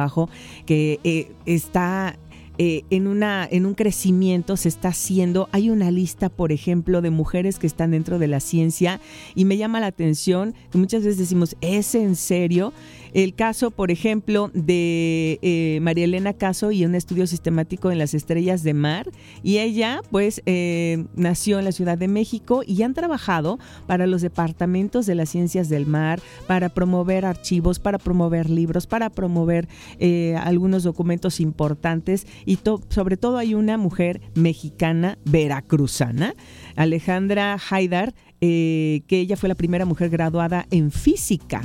que eh, está eh, en, una, en un crecimiento se está haciendo. Hay una lista, por ejemplo, de mujeres que están dentro de la ciencia y me llama la atención que muchas veces decimos, ¿es en serio? El caso, por ejemplo, de eh, María Elena Caso y un estudio sistemático en las estrellas de mar. Y ella, pues, eh, nació en la Ciudad de México y han trabajado para los departamentos de las ciencias del mar, para promover archivos, para promover libros, para promover eh, algunos documentos importantes. Y sobre todo hay una mujer mexicana, veracruzana, Alejandra Haidar, eh, que ella fue la primera mujer graduada en física.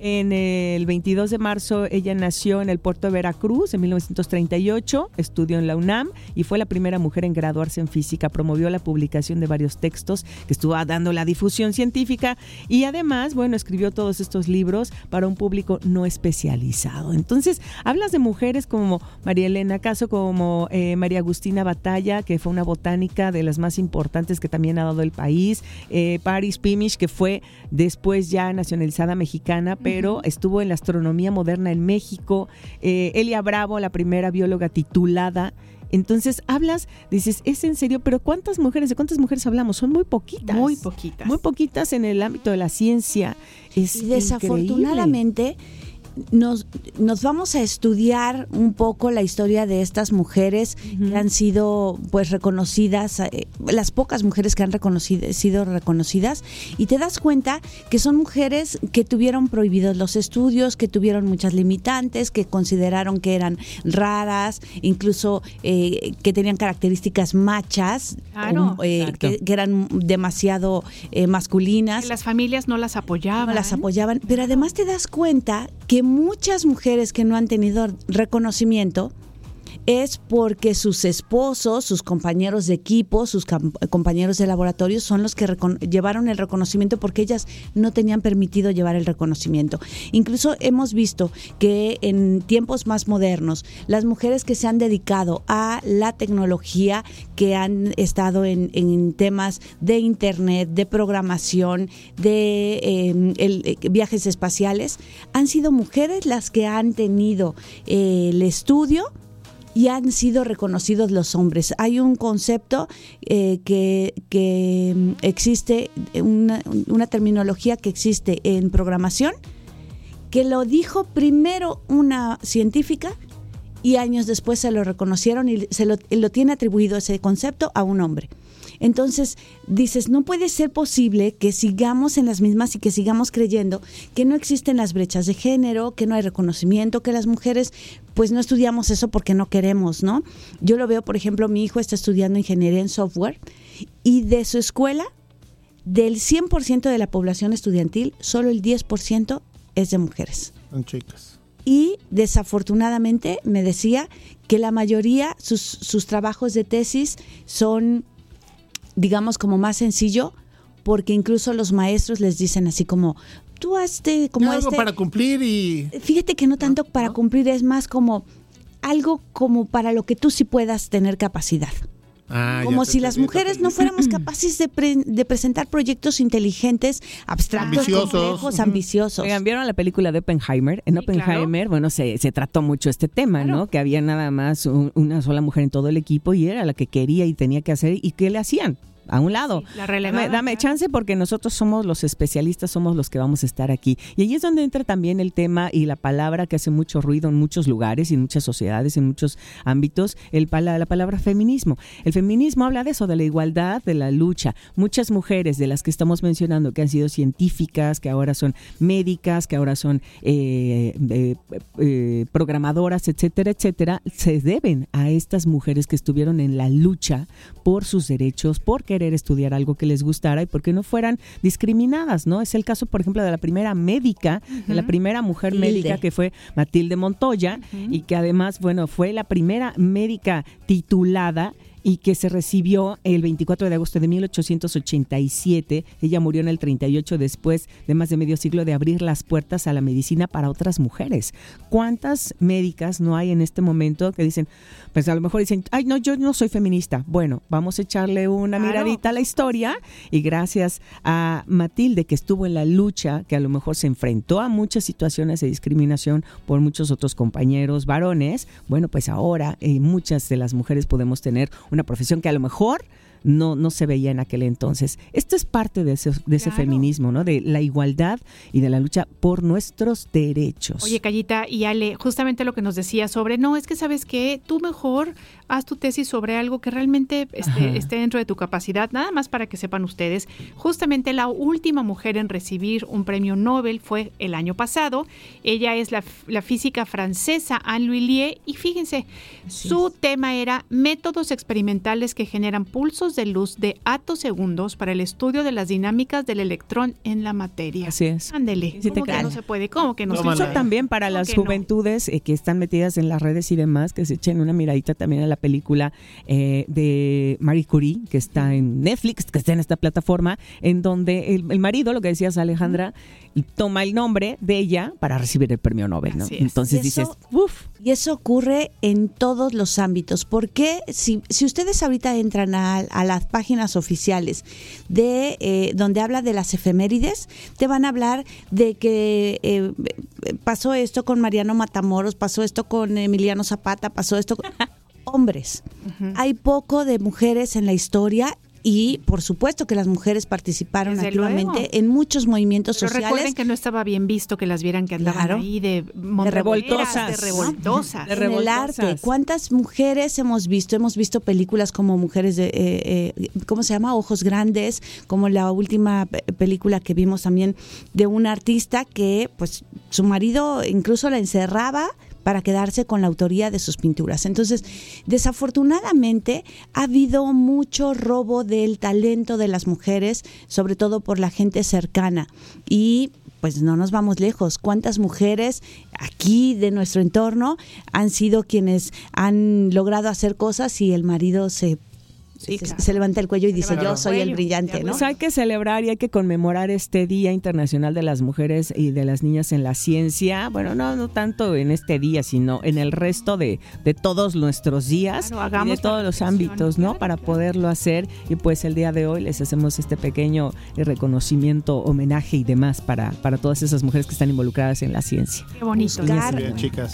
En el 22 de marzo ella nació en el puerto de Veracruz en 1938, estudió en la UNAM y fue la primera mujer en graduarse en física. Promovió la publicación de varios textos que estuvo dando la difusión científica y además, bueno, escribió todos estos libros para un público no especializado. Entonces, hablas de mujeres como María Elena Caso, como eh, María Agustina Batalla, que fue una botánica de las más importantes que también ha dado el país. Eh, Paris Pimish, que fue después ya nacionalizada mexicana, pero estuvo en la astronomía moderna en México. Eh, Elia Bravo, la primera bióloga titulada. Entonces hablas, dices, es en serio, pero ¿cuántas mujeres, de cuántas mujeres hablamos? Son muy poquitas. Muy poquitas. Muy poquitas en el ámbito de la ciencia. Es desafortunadamente nos, nos vamos a estudiar un poco la historia de estas mujeres que han sido pues reconocidas, eh, las pocas mujeres que han reconocido, sido reconocidas, y te das cuenta que son mujeres que tuvieron prohibidos los estudios, que tuvieron muchas limitantes, que consideraron que eran raras, incluso eh, que tenían características machas, eh, que, eran demasiado masculinas. las familias no las apoyaban. No las apoyaban, pero además te das cuenta que muchas mujeres que no han tenido reconocimiento es porque sus esposos, sus compañeros de equipo, sus compañeros de laboratorio son los que llevaron el reconocimiento porque ellas no tenían permitido llevar el reconocimiento. Incluso hemos visto que en tiempos más modernos, las mujeres que se han dedicado a la tecnología, que han estado en, temas de internet, de programación, de em, eh, viajes espaciales, han sido mujeres las que han tenido eh, el estudio y han sido reconocidos los hombres. Hay un concepto eh, que, mm, existe, una, terminología que existe en programación, que lo dijo primero una científica y años después se lo reconocieron y se lo, tiene atribuido ese concepto a un hombre. Entonces dices, no puede ser posible que sigamos en las mismas y que sigamos creyendo que no existen las brechas de género, que no hay reconocimiento, que las mujeres pues no estudiamos eso porque no queremos, ¿no? Yo lo veo, por ejemplo, mi hijo está estudiando ingeniería en software y de su escuela, del 100% de la población estudiantil, solo el 10% es de mujeres. Son chicas. Y desafortunadamente me decía que la mayoría, sus, sus trabajos de tesis son digamos, como más sencillo, porque incluso los maestros les dicen así como, tú hazte como algo este". para cumplir y... Fíjate que no tanto para cumplir, es más como algo como para lo que tú sí puedas tener capacidad. Ah, como si las mujeres no fuéramos *clears throat* capaces de, de, presentar proyectos inteligentes, abstractos, ambiciosos. complejos, ambiciosos. ¿Vieron la película de Oppenheimer? En Oppenheimer, bueno, se, se, trató mucho este tema, ¿no? Que había nada más una sola mujer en todo el equipo y era la que quería y tenía que hacer. ¿Y qué le hacían? A un lado. dame, chance porque nosotros somos los especialistas, somos los que vamos a estar aquí. Y ahí es donde entra también el tema y la palabra que hace mucho ruido en muchos lugares, y en muchas sociedades, en muchos ámbitos, el, la palabra feminismo. El feminismo habla de eso, de la igualdad, de la lucha. Muchas mujeres de las que estamos mencionando, que han sido científicas, que ahora son médicas, que ahora son eh, eh, eh, programadoras, etcétera, etcétera, se deben a estas mujeres que estuvieron en la lucha por sus derechos, por querer estudiar algo que les gustara y porque no fueran discriminadas, ¿no? Es el caso, por ejemplo, de la primera médica, de la primera mujer médica que fue Matilde Montoya y que además, bueno, fue la primera médica titulada y que se recibió el 24 de agosto de 1887. Ella murió en el 38 después de más de medio siglo de abrir las puertas a la medicina para otras mujeres. ¿Cuántas médicas no hay en este momento que dicen, pues a lo mejor dicen, ay, no, yo no soy feminista? Bueno, vamos a echarle una miradita a la historia y gracias a Matilde que estuvo en la lucha, que a lo mejor se enfrentó a muchas situaciones de discriminación por muchos otros compañeros varones, bueno, pues ahora eh, muchas de las mujeres podemos tener una profesión que a lo mejor no, no se veía en aquel entonces. Esto es parte de ese, de ese feminismo, ¿no? De la igualdad y de la lucha por nuestros derechos. Oye, Callita y Ale, justamente lo que nos decía sobre, no, es que sabes que tú mejor haz tu tesis sobre algo que realmente esté, esté, dentro de tu capacidad, nada más para que sepan ustedes. Justamente la última mujer en recibir un premio Nobel fue el año pasado. Ella es la, la física francesa Anne Lhuillier y fíjense, su tema era métodos experimentales que generan pulsos de luz de segundos para el estudio de las dinámicas del electrón en la materia. Así es. Ándele. ¿Cómo que no se puede? ¿Cómo que no, se puede? también para las juventudes eh, que están metidas en las redes y demás, que se echen una miradita también a la película eh, de Marie Curie, que está en Netflix, que está en esta plataforma, en donde el, marido, lo que decías Alejandra, toma el nombre de ella para recibir el premio Nobel. Entonces dices, uff. Y eso ocurre en todos los ámbitos. Porque si, si ustedes ahorita entran a, las páginas oficiales de eh, donde habla de las efemérides, te van a hablar de que eh, pasó esto con Mariano Matamoros, pasó esto con Emiliano Zapata, pasó esto con *laughs* hombres. Hay poco de mujeres en la historia y por supuesto que las mujeres participaron activamente en muchos movimientos Pero sociales. Recuerden que no estaba bien visto que las vieran que andaban ahí de, de revoltosas, de revoltosas. En el arte, ¿cuántas mujeres hemos visto? Hemos visto películas como Mujeres de, eh, eh, ¿cómo se llama? Ojos Grandes, como la última película que vimos también de un artista que, pues, su marido incluso la encerraba para quedarse con la autoría de sus pinturas. Entonces, desafortunadamente ha habido mucho robo del talento de las mujeres, sobre todo por la gente cercana. Y pues no nos vamos lejos. ¿Cuántas mujeres aquí de nuestro entorno han sido quienes han logrado hacer cosas y el marido se se, levanta el cuello y dice, yo soy el brillante, ¿no? Pues hay que celebrar y hay que conmemorar este Día Internacional de las Mujeres y de las Niñas en la Ciencia. Bueno, no, no tanto en este día, sino en el resto de, de todos nuestros días y de todos los ámbitos, ¿no? Para poderlo hacer. Y pues el día de hoy les hacemos este pequeño reconocimiento, homenaje y demás para, para todas esas mujeres que están involucradas en la ciencia. Qué bonito.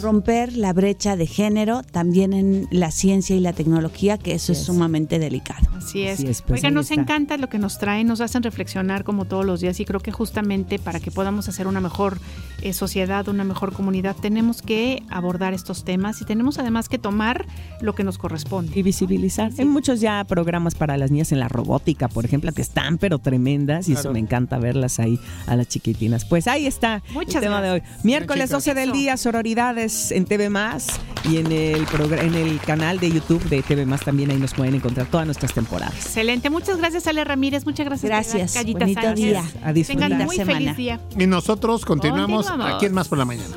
romper la brecha de género también en la ciencia y la tecnología, que eso es sumamente delicado. Así es. Pues Oiga, nos encanta lo que nos traen, nos hacen reflexionar como todos los días y creo que justamente para que podamos hacer una mejor eh, sociedad, una mejor comunidad, tenemos que abordar estos temas y tenemos además que tomar lo que nos corresponde. Y visibilizar. Hay muchos ya programas para las niñas en la robótica, por ejemplo, que están pero tremendas y eso me encanta verlas ahí a las chiquitinas. Pues ahí está Muchas el tema de hoy. Miércoles 12 del día, sororidades en TV Más y en el, en el canal de YouTube de TV Más también ahí nos pueden encontrar todas nuestras temporadas. Excelente. Muchas gracias, Ale Ramírez. Muchas gracias. Gracias. Bonito día. A disfrutar. Tengan muy feliz día. Y nosotros continuamos, aquí en Más por la Mañana.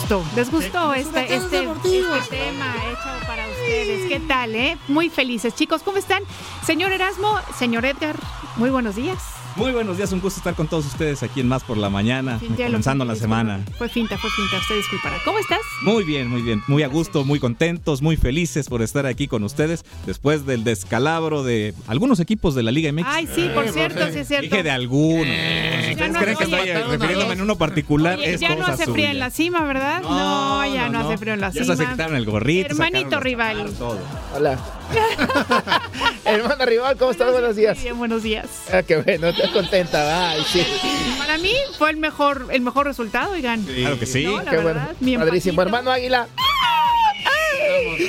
Gustó. Les gustó este, este, este, tema hecho para ustedes. ¿Qué tal, eh? Muy felices. Chicos, ¿cómo están? Señor Erasmo, señor Edgar, muy buenos días. Muy buenos días, un gusto estar con todos ustedes aquí en Más por la Mañana, comenzando la semana. Fue finta, fue finta, usted disculpará. ¿Cómo estás? Muy bien, muy bien, muy a gusto, muy contentos, muy felices por estar aquí con ustedes después del descalabro de algunos equipos de la Liga MX. Ay, sí, por cierto, sí es cierto. Dije de algunos. si ustedes creen que estoy refiriéndome en uno particular, es Ya no hace frío en la cima, ¿verdad? No, ya no, hace frío en la cima. Ya se quitaron el gorrito. Hermanito rival. Hola. *laughs* *laughs* Hermana rival, ¿cómo estás? Buenos días. Bien, buenos días. Ah, qué bueno, contenta, Ay, sí. Para mí fue el mejor, el mejor resultado, oigan. Claro que sí. qué bueno. Padrísimo. Hermano Águila.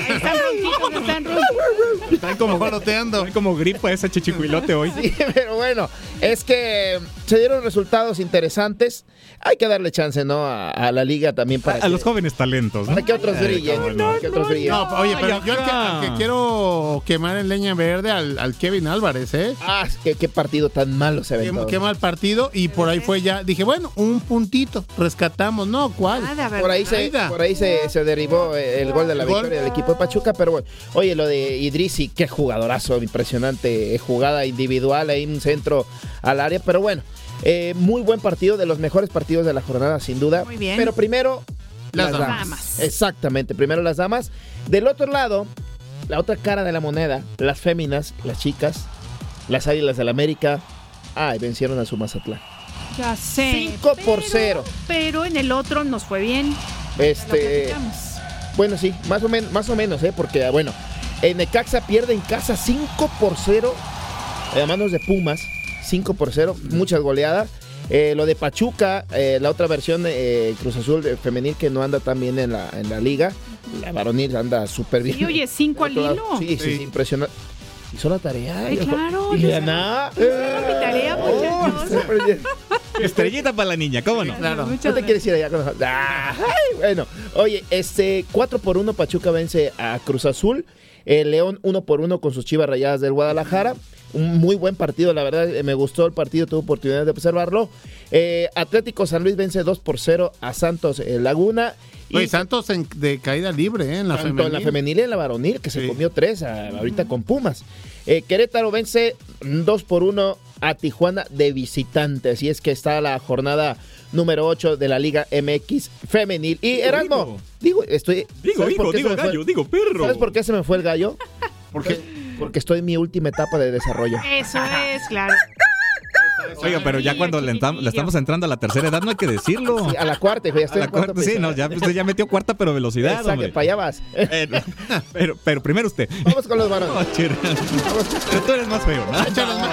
Están ronquitos, están ronquitos. Están como joroteando. Están como gripa ese chichicuilote hoy. Sí, pero bueno, es que se dieron resultados interesantes. Hay que darle chance, ¿no? A, la liga también para. A, los jóvenes talentos. Para que otros brillen. No, que otros brillen. No, oye, pero yo al que, quiero quemar en leña verde al, Kevin Álvarez, ¿eh? Ah, qué, qué partido tan malo se ve. Qué, mal partido. Y por ahí fue ya. Dije, bueno, un puntito. Rescatamos, ¿no? ¿Cuál? por ahí, se, por ahí se, se derribó el gol de la victoria del equipo de Pachuca. Pero bueno, oye, lo de Idrisi, qué jugadorazo, impresionante. Jugada individual ahí en un centro al área. Pero bueno. Eh, muy buen partido, de los mejores partidos de la jornada, sin duda. Muy bien. Pero primero, las, damas. Exactamente, primero las damas. Del otro lado, la otra cara de la moneda, las féminas, las chicas, las águilas del América. Ay, vencieron a su Mazatlán. Ya sé. 5 por 0. Pero en el otro nos fue bien. Este. Bueno, sí, más o, menos más o menos, ¿eh? Porque, bueno, en Necaxa pierde en casa 5 por 0 a manos de Pumas. 5 por 0, muchas goleadas. Eh, lo de Pachuca, eh, la otra versión de eh, Cruz Azul femenil que no anda tan bien en la, en la liga. La varonil anda súper bien. Y oye, 5 *laughs* al hilo. Sí, sí, sí, impresionante. Hizo la tarea. Ay, claro. Y nada. Mi tarea, oh, Estrellita para la niña, ¿cómo no? Claro. No te quieres ir allá con Bueno, oye, este 4 por 1 Pachuca vence a Cruz Azul. León 1 por 1 con sus chivas rayadas del Guadalajara un muy buen partido, la verdad, eh, me gustó el partido, tuve oportunidad de observarlo. Eh, Atlético San Luis vence 2 por 0 a Santos eh, Laguna. Y Santos de caída libre, En la femenil. en la femenil y en la varonil, que se comió 3 ahorita con Pumas. Querétaro vence 2 por 1 a Tijuana de visitante. Así es que está la jornada número 8 de la Liga MX femenil. Y Erasmo, digo, estoy. Digo, digo, digo gallo, digo perro. ¿Sabes por qué se me fue el gallo? Porque porque estoy en mi última etapa de desarrollo. Eso es, claro. Oiga, pero ya cuando le, estamos entrando a la tercera edad no hay que decirlo. a la cuarta, ya estoy a la cuarta, sí, no, ya, usted ya metió cuarta pero velocidad, Exacto, hombre. para allá vas. *laughs* pero, pero primero usted. Vamos con los varones. *laughs* pero tú eres más feo, ¿no?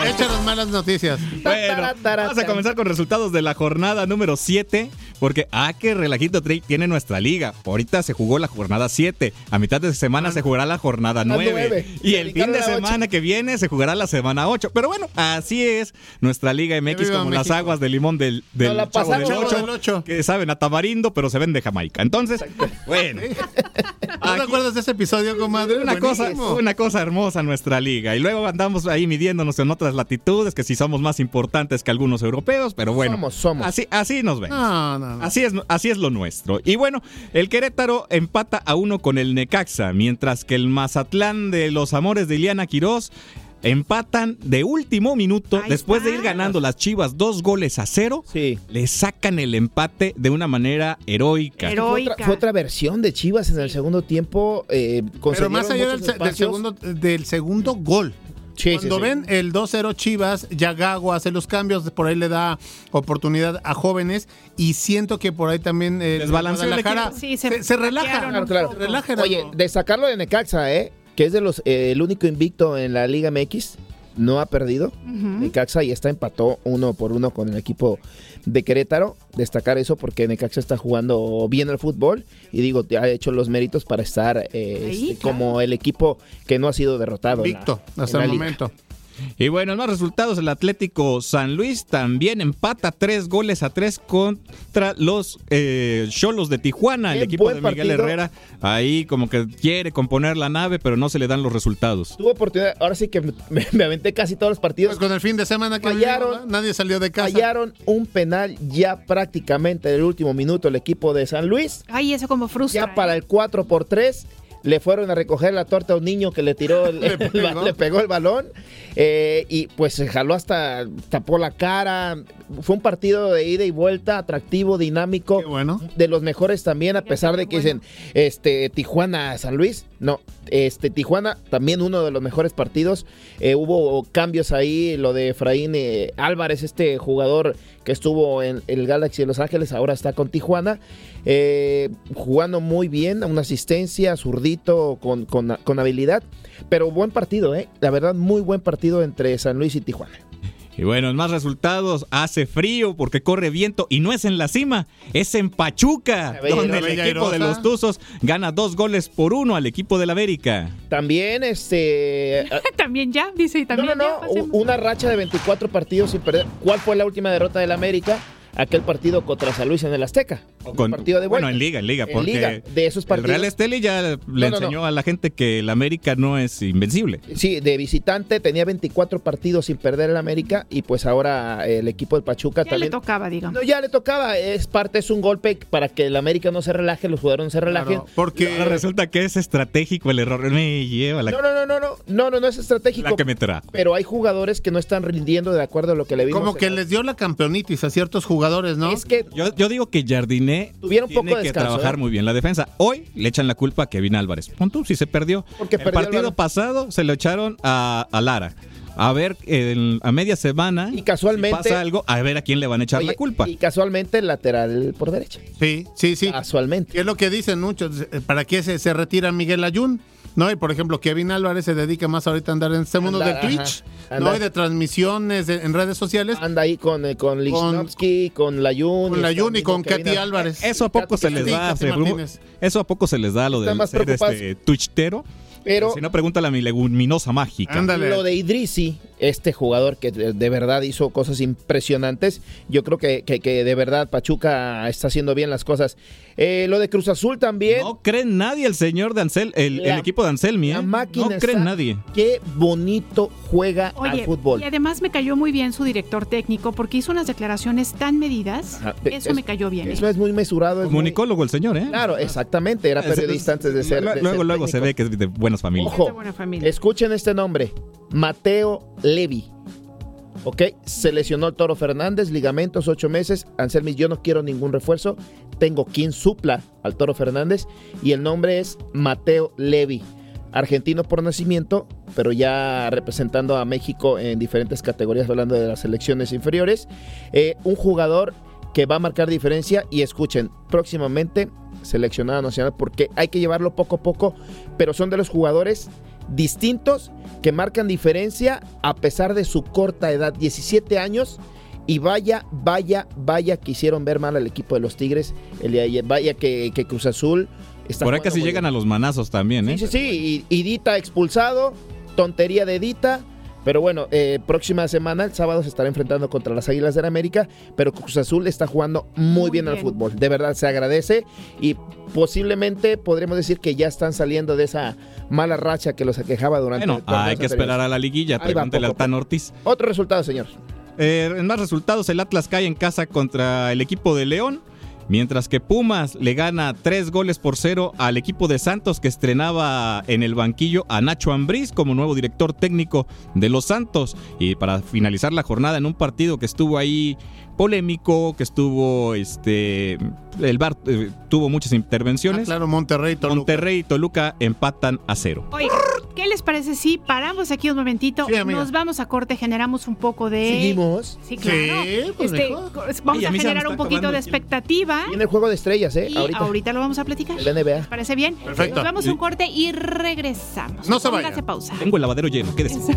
Échanos, malas noticias. Bueno, vamos a comenzar con resultados de la jornada número 7. Porque, ah, qué relajito tiene nuestra liga. Ahorita se jugó la jornada 7. A mitad de semana se jugará la jornada 9. Y el fin de semana que viene se jugará la semana 8. Pero bueno, así es nuestra Liga MX como las aguas de limón del, del, no, chavo del 8, que saben a tamarindo, pero se ven de Jamaica. Entonces, bueno. *laughs* ¿No te acuerdas de ese episodio, comadre? Una cosa, una cosa hermosa nuestra liga. Y luego andamos ahí midiéndonos en otras latitudes, que si somos más importantes que algunos europeos, pero bueno. Somos, somos. Así, así nos ven. Así, es, así es lo nuestro. Y bueno, el Querétaro empata a uno con el Necaxa, mientras que el Mazatlán de los amores de Iliana Quirós empatan de último minuto, después de ir ganando las Chivas dos goles a cero, sí. le sacan el empate de una manera heroica. Fue, otra, versión de Chivas en el segundo tiempo. Eh, Pero más allá del, segundo, del segundo gol. Cuando ven el 2-0 Chivas, ya Gago hace los cambios, por ahí le da oportunidad a jóvenes y siento que por ahí también eh, la cara se, se, relaja. Claro, Oye, de sacarlo de Necaxa, ¿eh? que es de los eh, el único invicto en la Liga MX, no ha perdido. Necaxa y está empató uno por uno con el equipo de Querétaro. Destacar eso porque Necaxa está jugando bien al fútbol y digo, ha hecho los méritos para estar eh, este, como el equipo que no ha sido derrotado. Invicto hasta el momento. Y bueno, en más resultados, el Atlético San Luis también empata tres goles a tres contra los eh, Cholos de Tijuana. el equipo de Miguel Herrera ahí como que quiere componer la nave, pero no se le dan los resultados. Tuvo oportunidad, ahora sí que me, aventé casi todos los partidos. Pues con el fin de semana que fallaron, nadie salió de casa. Fallaron un penal ya prácticamente en el último minuto el equipo de San Luis. Ay, eso como frustra. Ya para ¿eh? el 4 por 3 le fueron a recoger la torta a un niño que le tiró, el, *laughs* le, pegó. el balón eh, y pues se jaló hasta, tapó la cara. Fue un partido de ida y vuelta, atractivo, dinámico, bueno. de los mejores también, a pesar de que dicen este Tijuana San Luis, no, este Tijuana también uno de los mejores partidos. Eh, hubo cambios ahí, lo de Efraín eh, Álvarez, este jugador que estuvo en el Galaxy de Los Ángeles, ahora está con Tijuana. Eh, jugando muy bien, una asistencia, zurdito, con, con, habilidad. Pero buen partido, ¿eh? La verdad, muy buen partido entre San Luis y Tijuana. Y bueno, en más resultados, hace frío porque corre viento y no es en la cima, es en Pachuca, donde el equipo de los Tuzos gana dos goles por uno al equipo del América. También, este. *laughs* también ya, dice, y también. No, no, no, una racha de 24 partidos sin perder. ¿Cuál fue la última derrota del América? Aquel partido contra San Luis en el Azteca. partido de Bueno, en Liga, en Liga, porque de esos partidos. El Real Esteli ya le enseñó a la gente que el América no es invencible. Sí, de visitante tenía 24 partidos sin perder el América y pues ahora el equipo del Pachuca ya también. le tocaba, digamos. No, ya le tocaba, es parte, es un golpe para que el América no se relaje, los jugadores no se relajen. porque resulta que es estratégico el error. Me lleva la... No, no, no, no, no, no, no, no es estratégico. La que me trae. Pero hay jugadores que no están rindiendo de acuerdo a lo que le vimos. Como que les dio la campeonitis a ciertos jugadores, ¿no? Es que yo, digo que Jardiné Tuvieron tiene poco que trabajar ¿eh? muy bien la defensa. Hoy le echan la culpa a Kevin Álvarez. Punto, si se perdió. Porque el partido pasado se lo echaron a, Lara a ver a media semana y casualmente pasa algo a ver a quién le van a echar la culpa y casualmente el lateral por derecha sí sí sí casualmente es lo que dicen muchos eh, para qué se, se retira Miguel Ayun no, y por ejemplo, Kevin Álvarez se dedica más ahorita a andar en este mundo del Twitch, ¿no? Y de transmisiones en redes sociales. Anda ahí con, eh, con Lichnowsky, con Layun. Con Layun y con Katy Álvarez. Eso a poco se les da. eso a poco se les da lo de ser este twitchtero. Pero, si no, pregúntale a mi leguminosa mágica. Lo de Idrisi, este jugador que de verdad hizo cosas impresionantes, yo creo que, que, de verdad Pachuca está haciendo bien las cosas. Eh, lo de Cruz Azul también. No cree nadie el señor de Ansel, el, equipo de Anselmi. ¿eh? no cree nadie. Qué bonito juega al fútbol. Y además me cayó muy bien su director técnico porque hizo unas declaraciones tan medidas. Eso me cayó bien. Eso ¿eh? es muy mesurado. Comunicólogo el señor, ¿eh? Claro, exactamente. Era periodista antes de ser. luego, luego se ve que es de buenas familias. Ojo, escuchen este nombre: Mateo Levi. ¿Ok? Se lesionó el Toro Fernández, ligamentos, ocho meses. Anselmis, yo no quiero ningún refuerzo. Tengo quien supla al Toro Fernández y el nombre es Mateo Levi. Argentino por nacimiento, pero ya representando a México en diferentes categorías, hablando de las selecciones inferiores. Eh, un jugador que va a marcar diferencia y escuchen, próximamente seleccionado nacional porque hay que llevarlo poco a poco, pero son de los jugadores distintos que marcan diferencia a pesar de su corta edad, 17 años. Y vaya, vaya, vaya que hicieron ver mal al equipo de los Tigres. El vaya que, Cruz Azul está. Por ahí casi llegan a los manazos también, ¿eh? Sí, sí, sí. Y, y Dita expulsado. Tontería de Dita. Pero bueno, eh, próxima semana, el sábado, se estará enfrentando contra las Águilas de la América, pero Cruz Azul está jugando muy, bien, al fútbol. De verdad, se agradece y posiblemente podremos decir que ya están saliendo de esa mala racha que los aquejaba durante bueno, hay que esperar a la liguilla, pregúntele al Tan Ortiz. Otro resultado, señor. Eh, en más resultados, el Atlas cae en casa contra el equipo de León. Mientras que Pumas le gana tres goles por cero al equipo de Santos que estrenaba en el banquillo a Nacho Ambriz como nuevo director técnico de los Santos. Y para finalizar la jornada en un partido que estuvo ahí polémico, que estuvo este el bar eh, tuvo muchas intervenciones. Ah, claro, Monterrey y Toluca. Monterrey y Toluca empatan a cero. Oye, ¿qué les parece si paramos aquí un momentito? nos vamos a corte, generamos un poco de. ¿Seguimos? Sí, claro. Pues este, vamos a generar un poquito de expectativa. Viene el juego de estrellas, ¿eh? Y ahorita, lo vamos a platicar. El NBA. ¿Les parece bien? Perfecto. Nos vamos a un corte y regresamos. No se vaya. pausa. Tengo el lavadero lleno, quédese.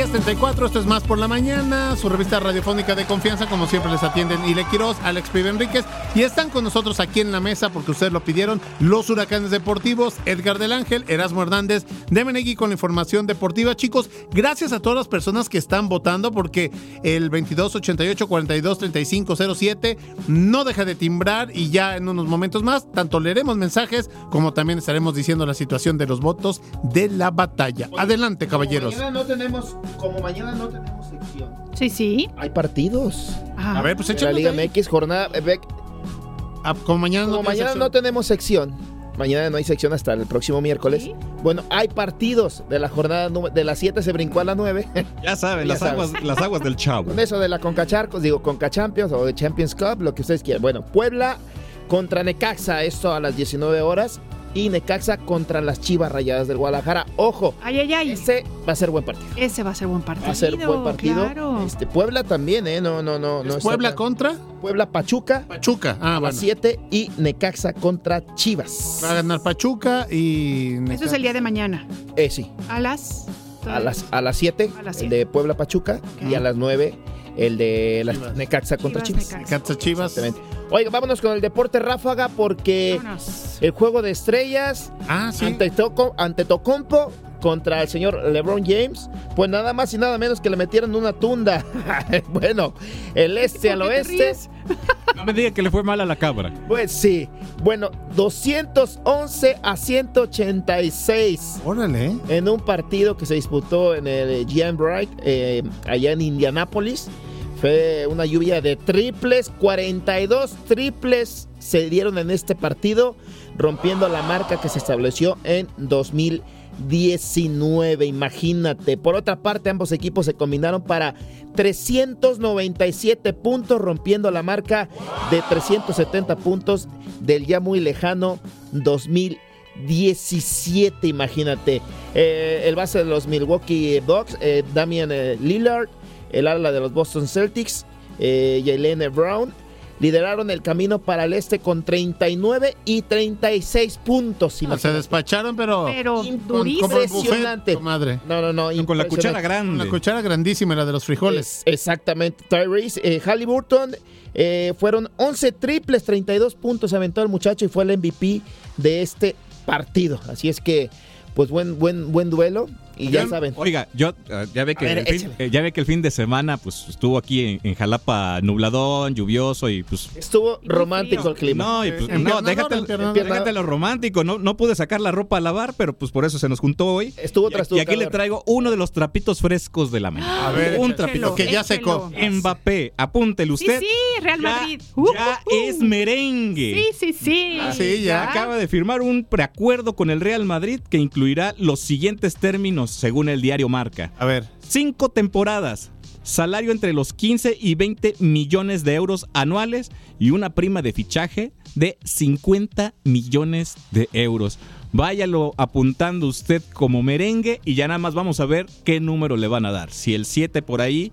1034, esto es Más por la Mañana, su revista radiofónica de confianza, como siempre les atienden Ile Quiroz, Alex Pibe Enríquez, y están con nosotros aquí en la mesa, porque ustedes lo pidieron, los huracanes deportivos, Edgar del Ángel, Erasmo Hernández, de Menegui con la información deportiva. Chicos, gracias a todas las personas que están votando, porque el 2288 42 3507 no deja de timbrar y ya en unos momentos más, tanto leeremos mensajes como también estaremos diciendo la situación de los votos de la batalla. Adelante, caballeros no tenemos, como mañana no tenemos sección. Sí, sí. Hay partidos. A ver, pues La Liga MX, jornada. Eh, ah, como mañana, no, mañana no tenemos sección. Mañana no hay sección hasta el próximo miércoles. Bueno, hay partidos de la jornada de las 7 se brincó a las *laughs* 9. Ya saben, las, Aguas, las aguas del chavo. Con eso de la Conca Charcos, digo Conca Champions o de Champions Cup, lo que ustedes quieran. Bueno, Puebla contra Necaxa, esto a las 19 horas y Necaxa contra las Chivas Rayadas del Guadalajara. Ojo, ay, ay, ay. ese va a ser buen partido. Ese va a ser buen partido. Va a ser buen partido. Este, Puebla también, ¿eh? No, no, no. no ¿Puebla contra? Puebla Pachuca. Pachuca, ah, a las 7 y Necaxa contra Chivas. Va a ganar Pachuca y. Eso es el día de mañana. Eh, sí. A las. A las, a las 7, el de Puebla Pachuca, y a las 9 el de la Necaxa contra Chivas. Necaxa Chivas. Oiga, vámonos con el deporte ráfaga porque el juego de estrellas ah, ante, Toco, ante Tocompo contra el señor LeBron James, pues nada más y nada menos que le metieron una tunda. *laughs* bueno, el este al oeste. No me diga que le fue mal a la cabra. Pues sí. Bueno, 211 a 186. Órale. En un partido que se disputó en el GM Bright, eh, allá en Indianápolis. Fue una lluvia de triples, 42 triples se dieron en este partido, rompiendo la marca que se estableció en 2019. Imagínate. Por otra parte, ambos equipos se combinaron para 397 puntos, rompiendo la marca de 370 puntos del ya muy lejano 2017. Imagínate. Eh, el base de los Milwaukee Bucks, eh, Damian eh, Lillard el ala de los Boston Celtics, eh, Brown, lideraron el camino para el este con 39 y 36 puntos. se despacharon, pero, pero impresionante. madre. No, no, no. Con la cuchara grande. La cuchara grandísima, la de los frijoles. exactamente. Tyrese eh, Halliburton. Eh, fueron 11 triples, 32 puntos aventó el muchacho y fue el MVP de este partido. Así es que, pues buen, buen, buen duelo. Y ya saben. Oiga, yo eh, ya ve que el fin, eh, ya ve que el fin de semana pues estuvo aquí en, Jalapa nubladón, lluvioso y pues estuvo romántico el clima. No, y pues, no déjate, déjate, lo romántico, no no pude sacar la ropa a lavar, pero pues por eso se nos juntó hoy. Estuvo tras Y, y aquí le traigo uno de los trapitos frescos de la mañana. A ver, un trapito que ya secó. Mbappé, apúntele usted. Sí, sí, Real Madrid. Ya, es merengue. Sí, sí, sí. Ah, sí, ya. Acaba de firmar un preacuerdo con el Real Madrid que incluirá los siguientes términos según el diario Marca. A ver. Cinco temporadas, salario entre los 15 y 20 millones de euros anuales y una prima de fichaje de 50 millones de euros. Váyalo apuntando usted como merengue y ya nada más vamos a ver qué número le van a dar. Si el 7 por ahí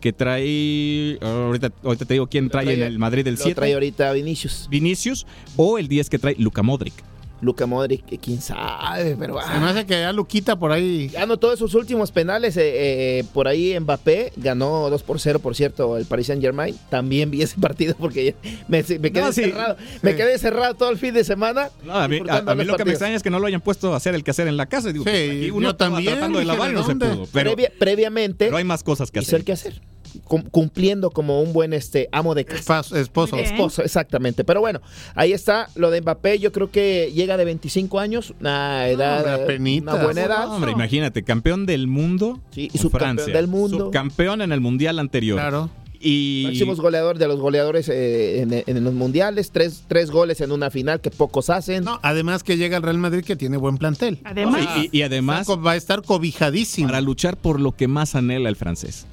que trae. Ahorita, ahorita te digo quién trae, en el Madrid del 7. trae ahorita Vinicius. Vinicius. O el 10 que trae Luca Modric. Luca Modric, quién sabe, pero... Se me hace que ya Luquita por ahí... Ganó todos sus últimos penales, eh, eh, por ahí Mbappé ganó 2 por 0, por cierto, el Paris Saint Germain. También vi ese *laughs* partido porque me, quedé cerrado. Me quedé cerrado todo el fin de semana. a mí, lo que me extraña es que no lo hayan puesto a hacer el que hacer en la casa. Digo, sí, uno también tratando de lavar no se pudo. Pero, previamente... Pero hay más cosas que hacer. el que hacer cumpliendo como un buen este amo de casa. Esposo. Esposo, exactamente. Pero bueno, ahí está lo de Mbappé. Yo creo que llega de 25 años, una edad, una buena edad. hombre, imagínate, campeón del mundo. Sí, y subcampeón del mundo. Subcampeón en el mundial anterior. Claro. Y... Máximos goleador de los goleadores eh, en, los mundiales, tres, tres, goles en una final que pocos hacen. No, además que llega el Real Madrid que tiene buen plantel. Además. y, además va a estar cobijadísimo. Para luchar por lo que más anhela el francés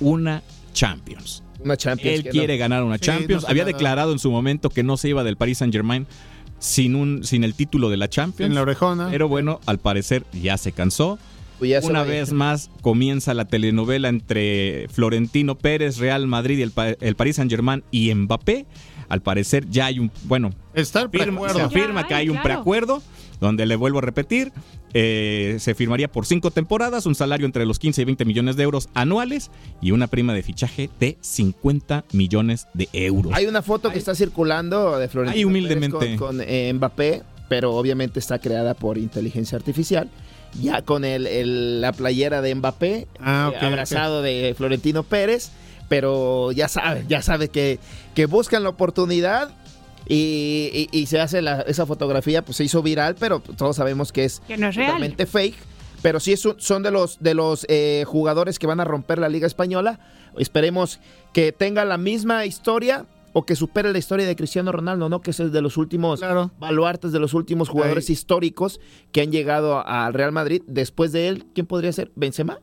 una Champions. Una Champions. Él quiere ganar una Champions. Había declarado en su momento que no se iba del Paris Saint Germain sin, un, sin el título de la Champions. En la orejona. Pero bueno, al parecer ya se cansó. Pues una vez más comienza la telenovela entre Florentino Pérez, Real Madrid y el, el Paris Saint Germain y Mbappé. Al parecer ya hay un, bueno, Está se afirma que hay un preacuerdo donde le vuelvo a repetir, eh, se firmaría por cinco temporadas, un salario entre los 15 y 20 millones de euros anuales y una prima de fichaje de 50 millones de euros. Hay una foto que está circulando de Florentino humildemente. con, eh, Mbappé, pero obviamente está creada por inteligencia artificial. Ya con el, la playera de Mbappé, ah, abrazado de Florentino Pérez, pero ya sabe, ya sabe que, que buscan la oportunidad y, se hace esa fotografía, pues se hizo viral, pero todos sabemos que es, totalmente fake. Pero sí son de los, de los eh, jugadores que van a romper la Liga Española. Esperemos que tenga la misma historia o que supere la historia de Cristiano Ronaldo, ¿no? Que es el de los últimos baluartes, de los últimos jugadores históricos que han llegado al Real Madrid. Después de él, ¿quién podría ser? ¿Benzema?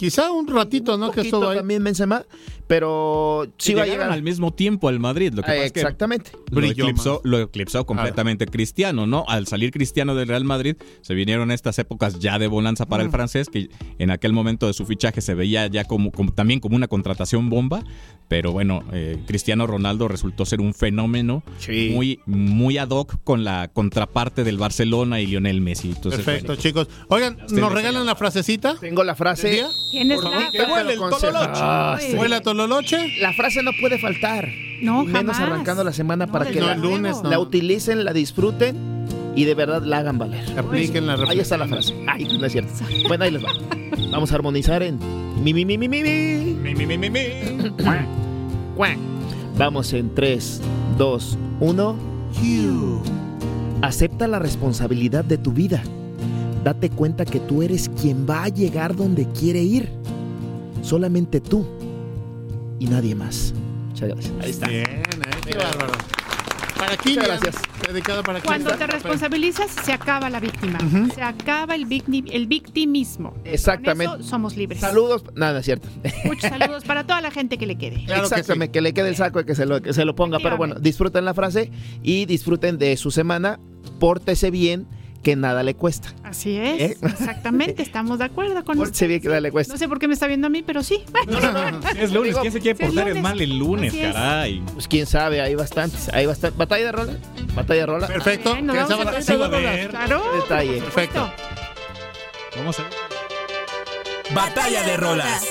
Quizá un ratito, ¿no? que estuvo ahí. también Benzema, pero sí va a llegar al mismo tiempo al Madrid. Lo que exactamente. lo, eclipsó, lo eclipsó completamente Cristiano, ¿no? Al salir Cristiano del Real Madrid, se vinieron estas épocas ya de bonanza para el francés, que en aquel momento de su fichaje se veía ya como, también como una contratación bomba, pero bueno, eh, Cristiano Ronaldo resultó ser un fenómeno muy, muy ad hoc con la contraparte del Barcelona y Lionel Messi. Perfecto, chicos. Oigan, ¿nos regalan la frasecita? Tengo la frase. ¿Tienes la ¿Qué huele el tololoche? Ah, ¿Huele tololoche? La frase no puede faltar. No, Menos arrancando la semana para que la, lunes, la utilicen, la disfruten y de verdad la hagan valer. Apliquen la Ahí está la frase. Ay, no es cierto. *laughs* Bueno, ahí les va. Vamos a armonizar en mi mi mi mi mi mi mi mi mi mi mi. Vamos en 3 2 1. Acepta la responsabilidad de tu vida Date cuenta que tú eres quien va a llegar donde quiere ir. Solamente tú y nadie más. Muchas gracias. Ahí está. Bien, eh, qué bárbaro. Para Muchas gracias. Dedicado para Cuando te responsabilizas, se acaba la víctima. Se acaba el, el victimismo. Exactamente. somos libres. Saludos. Nada, es cierto. Muchos saludos para toda la gente que le quede. Claro Exactamente, que, le quede el saco y que se lo, que se lo ponga. Pero bueno, disfruten la frase y disfruten de su semana. Pórtese bien que nada le cuesta. Así es, ¿Eh? exactamente, estamos de acuerdo con usted. bien que nada le cuesta. No sé por qué me está viendo a mí, pero sí. es lunes, ¿quién se quiere portar mal el lunes, caray? Pues quién sabe, hay bastantes, hay bastantes. ¿Batalla de rola? ¿Batalla de rola? Perfecto. Ay, vamos a ver. Claro. Detalle. Perfecto. Vamos a ver. Batalla de rolas.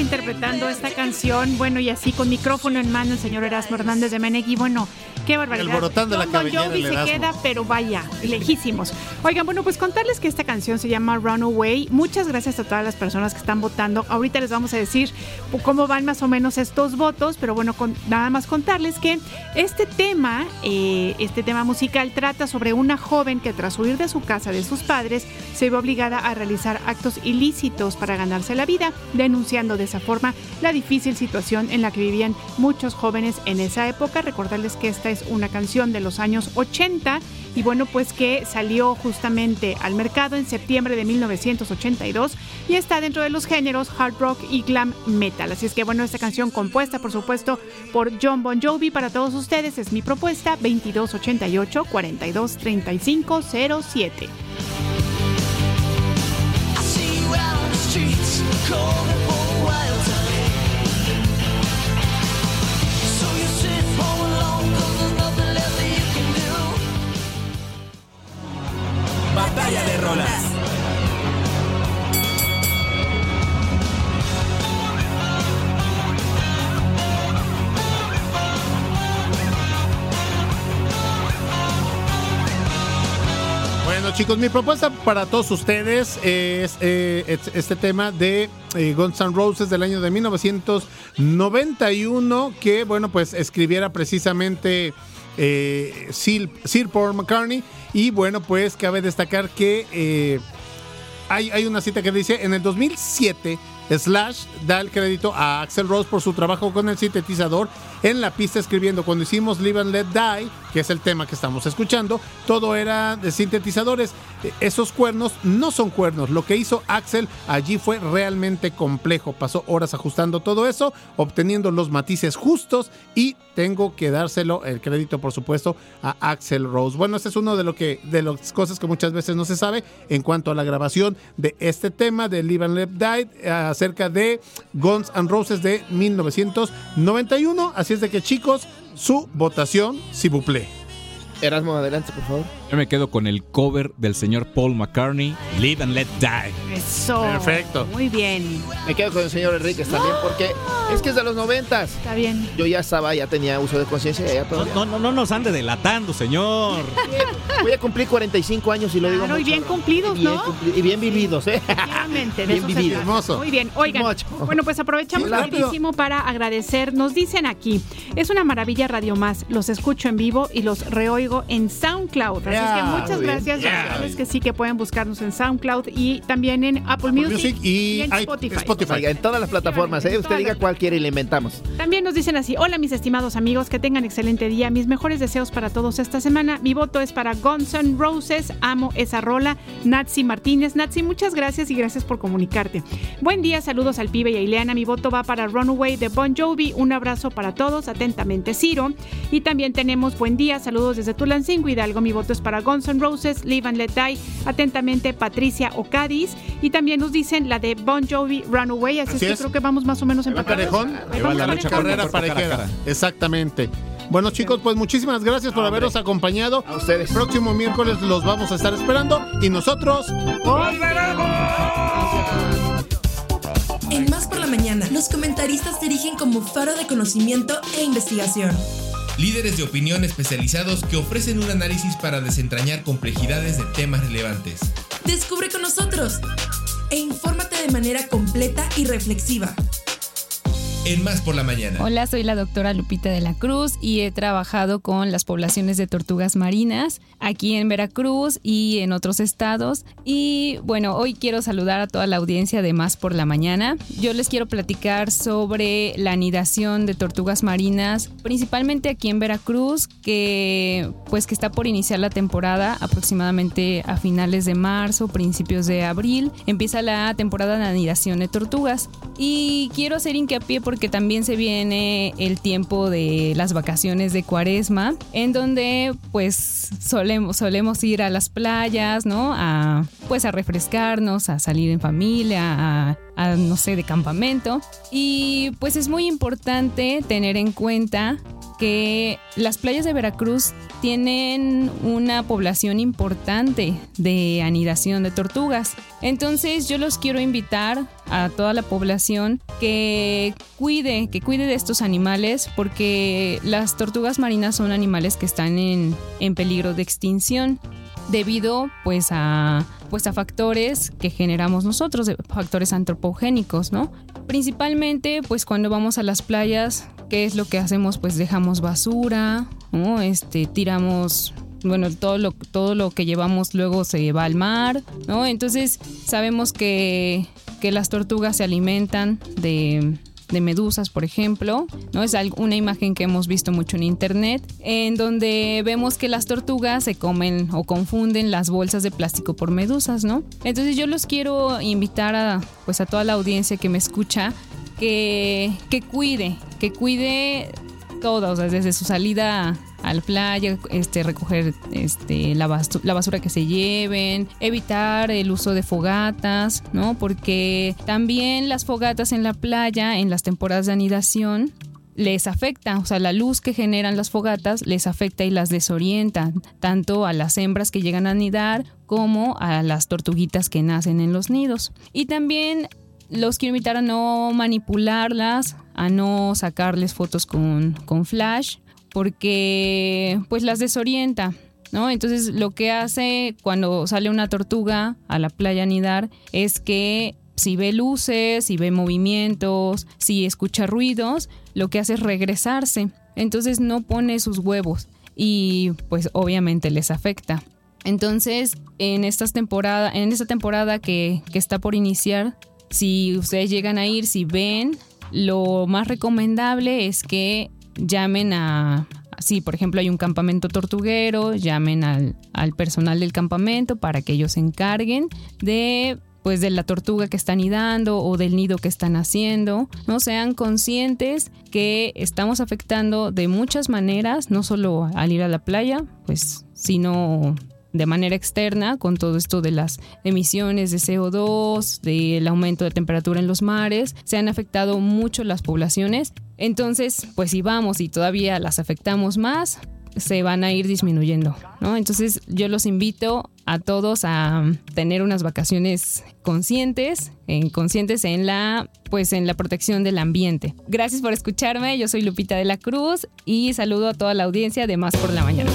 Interpretando esta canción, bueno, y así con micrófono en mano el señor Erasmo Hernández de Menegui, bueno, qué barbaridad. Alborotando la cabellera Jovi se queda, pero vaya, lejísimos. Oigan, bueno, pues contarles que esta canción se llama Runaway. Muchas gracias a todas las personas que están votando. Ahorita les vamos a decir cómo van más o menos estos votos, pero bueno, nada más contarles que este tema, eh, este tema musical trata sobre una joven que tras huir de su casa de sus padres se ve obligada a realizar actos ilícitos para ganarse la vida, denunciando de esa forma la difícil situación en la que vivían muchos jóvenes en esa época. Recordarles que esta es una canción de los años 80 y bueno, pues que salió justamente al mercado en septiembre de 1982 y está dentro de los géneros hard rock y glam metal. Así es que bueno, esta canción compuesta por supuesto por John Bon Jovi para todos ustedes es mi propuesta 2288 423507. Batalla de rolas. Bueno chicos, mi propuesta para todos ustedes es eh, este tema de eh, Guns N' Roses del año de 1991 que bueno pues escribiera precisamente eh, Sir, Paul McCartney. Y bueno, pues cabe destacar que eh, hay, hay, una cita que dice, en el 2007, Slash da el crédito a Axel Rose por su trabajo con el sintetizador en la pista escribiendo. Cuando hicimos Live and Let Die, que es el tema que estamos escuchando, todo era de sintetizadores. E, esos cuernos no son cuernos. Lo que hizo Axel allí fue realmente complejo. Pasó horas ajustando todo eso, obteniendo los matices justos y tengo que dárselo el crédito, por supuesto, a Axel Rose. Bueno, este es uno de lo que de las cosas que muchas veces no se sabe en cuanto a la grabación de este tema de Live and Let Die acerca de Guns N' Roses de 1991. Así es de que chicos, su votación, si buple. Erasmo, adelante, por favor. Yo me quedo con el cover del señor Paul McCartney, Live and Let Die. Eso. Perfecto. Muy bien. Me quedo con el señor Enríquez también porque es que es de los noventas. Está bien. Yo ya estaba, ya tenía uso de conciencia. Ya todo. No, no, no nos ande delatando, señor. *laughs* Voy a cumplir 45 años y lo digo Claro, y bien cumplidos, Y bien ¿no? cumpli- y bien vividos, ¿eh? Efectivamente, de Bien eso vividos. trata. Muy bien, oigan. Mucho. Bueno, pues aprovechamos rapidísimo para agradecer. Nos dicen aquí, es una maravilla Radio Más. Los escucho en vivo y los reoigo en SoundCloud. Así es que muchas gracias. Ya. Ya sabes que sí que pueden buscarnos en SoundCloud y también en Apple, Music, Music y en Spotify. Oiga, en todas las plataformas, ¿eh? Usted diga cuál quiere y le inventamos. También nos dicen así, hola mis estimados amigos, que tengan excelente día, mis mejores deseos para todos esta semana. Mi voto es para Guns N' Roses, amo esa rola. Natsi Martínez, Natsi, muchas gracias y gracias por comunicarte. Buen día, saludos al pibe y a Ileana, mi voto va para Runaway de Bon Jovi, un abrazo para todos, atentamente Ciro. Y también tenemos buen día, saludos desde Tulancingo Hidalgo, mi voto es para Guns N' Roses, Live and Let Die, atentamente Patricia Ocadis. Y también nos dicen la de Bon Jovi, Runaway, así, Así es que creo que vamos más o menos ¿Va empatados. parejón? Ahí vamos parejón. Carrera parejera. Exactamente. Bueno chicos, pues muchísimas gracias por habernos acompañado. A ustedes. El próximo miércoles los vamos a estar esperando y nosotros En Más por la Mañana, los comentaristas dirigen como faro de conocimiento e investigación. Líderes de opinión especializados que ofrecen un análisis para desentrañar complejidades de temas relevantes. Descubre con nosotros e infórmate de manera completa y reflexiva. En Más por la Mañana. Hola, soy la doctora Lupita de la Cruz y he trabajado con las poblaciones de tortugas marinas aquí en Veracruz y en otros estados. Y bueno, hoy quiero saludar a toda la audiencia de Más por la Mañana. Yo les quiero platicar sobre la anidación de tortugas marinas, principalmente aquí en Veracruz, que pues que está por iniciar la temporada aproximadamente a finales de marzo, principios de abril. Empieza la temporada de anidación de tortugas. Y quiero hacer hincapié porque también se viene el tiempo de las vacaciones de cuaresma, en donde pues solemos, solemos ir a las playas, ¿no? A, pues a refrescarnos, a salir en familia, a, no sé, de campamento. Y pues es muy importante tener en cuenta que las playas de Veracruz tienen una población importante de anidación de tortugas. Entonces yo los quiero invitar a toda la población que cuide, que cuide de estos animales porque las tortugas marinas son animales que están en, en peligro de extinción debido pues a pues a factores que generamos nosotros, factores antropogénicos, ¿no? Principalmente pues cuando vamos a las playas, ¿qué es lo que hacemos? Pues dejamos basura, ¿no? Este tiramos bueno, todo lo, todo lo que llevamos luego se va al mar, ¿no? Entonces sabemos que, que las tortugas se alimentan de, de medusas, por ejemplo, ¿no? Es una imagen que hemos visto mucho en internet, en donde vemos que las tortugas se comen o confunden las bolsas de plástico por medusas, ¿no? Entonces yo los quiero invitar a, pues a toda la audiencia que me escucha que, que cuide, que cuide todo, o sea, desde su salida a la playa, este, recoger este, la, basura, la basura que se lleven, evitar el uso de fogatas, ¿no? Porque también las fogatas en la playa, en las temporadas de anidación, les afecta, o sea, la luz que generan las fogatas les afecta y las desorienta, tanto a las hembras que llegan a anidar como a las tortuguitas que nacen en los nidos. Y también los quiero invitar a no manipularlas, a no sacarles fotos con, con flash, porque pues las desorienta. ¿No? Entonces lo que hace cuando sale una tortuga a la playa a anidar es que si ve luces, si ve movimientos, si escucha ruidos, lo que hace es regresarse. Entonces no pone sus huevos y pues obviamente les afecta. Entonces en, estas temporada, en esta temporada que, que está por iniciar, si ustedes llegan a ir, si ven, lo más recomendable es que llamen a, si por ejemplo hay un campamento tortuguero, llamen al, al, personal del campamento para que ellos se encarguen de pues de la tortuga que están nidando o del nido que están haciendo, no sean conscientes que estamos afectando de muchas maneras, no solo al ir a la playa, pues sino de manera externa con todo esto de las emisiones de CO2, del aumento de temperatura en los mares, se han afectado mucho las poblaciones. Entonces, pues si vamos y todavía las afectamos más, se van a ir disminuyendo, ¿no? Entonces yo los invito a todos a tener unas vacaciones conscientes, en, conscientes en la, pues en la protección del ambiente. Gracias por escucharme, yo soy Lupita de la Cruz y saludo a toda la audiencia de Más por la Mañana.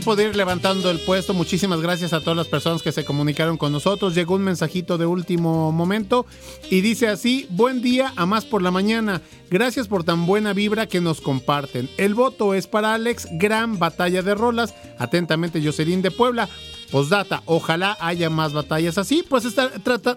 Poder ir levantando el puesto. Muchísimas gracias a todas las personas que se comunicaron con nosotros. Llegó un mensajito de último momento y dice así, buen día a más por la mañana. Gracias por tan buena vibra que nos comparten. El voto es para Alex, gran batalla de rolas. Atentamente, Jocelyn de Puebla. Postdata, ojalá haya más batallas así, pues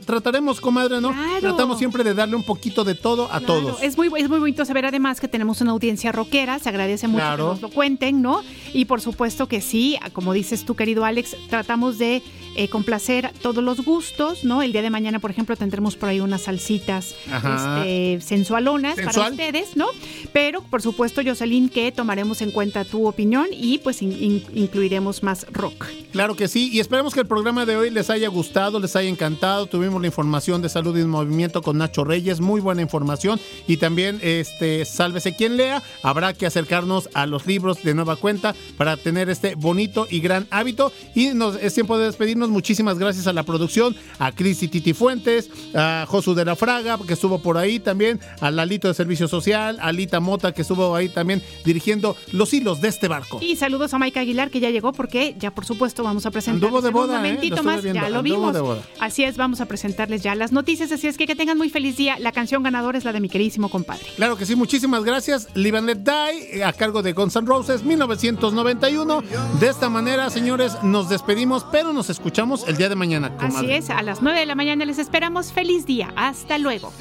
trataremos, comadre, ¿no? Tratamos siempre de darle un poquito de todo a todos. Es muy, es muy bonito saber además que tenemos una audiencia rockera, se agradece mucho que nos lo cuenten, ¿no? Y por supuesto que sí, como dices tú, querido Alex, tratamos de eh, complacer todos los gustos, ¿no? El día de mañana, por ejemplo, tendremos por ahí unas salsitas este, sensualonas para ustedes, ¿no? Pero, por supuesto, Jocelyn, que tomaremos en cuenta tu opinión y pues incluiremos más rock. Claro que sí, y esperemos que el programa de hoy les haya gustado, les haya encantado. Tuvimos la información de salud y movimiento con Nacho Reyes, muy buena información. Y también, este, sálvese quien lea, habrá que acercarnos a los libros de nueva cuenta para tener este bonito y gran hábito. Y nos, es tiempo de despedirnos. Muchísimas gracias a la producción, a Cris y Titi Fuentes, a Josu de la Fraga, que estuvo por ahí también, a Lalito de Servicio Social, a Lita Mota, que estuvo ahí también dirigiendo los hilos de este barco. Y saludos a Maika Aguilar, que ya llegó, porque ya por supuesto vamos a presentar de boda, un ¿eh? momentito más, ya lo vimos. Así es, vamos a presentarles ya las noticias, así es que que tengan muy feliz día. La canción ganadora es la de mi queridísimo compadre. Claro que sí, muchísimas gracias. Live and Let Die, a cargo de Guns N' Roses, 1991. De esta manera, señores, nos despedimos, pero nos escuchamos escuchamos el día de mañana. Comadre. Así es, a las 9 de la mañana les esperamos. Feliz día. Hasta luego.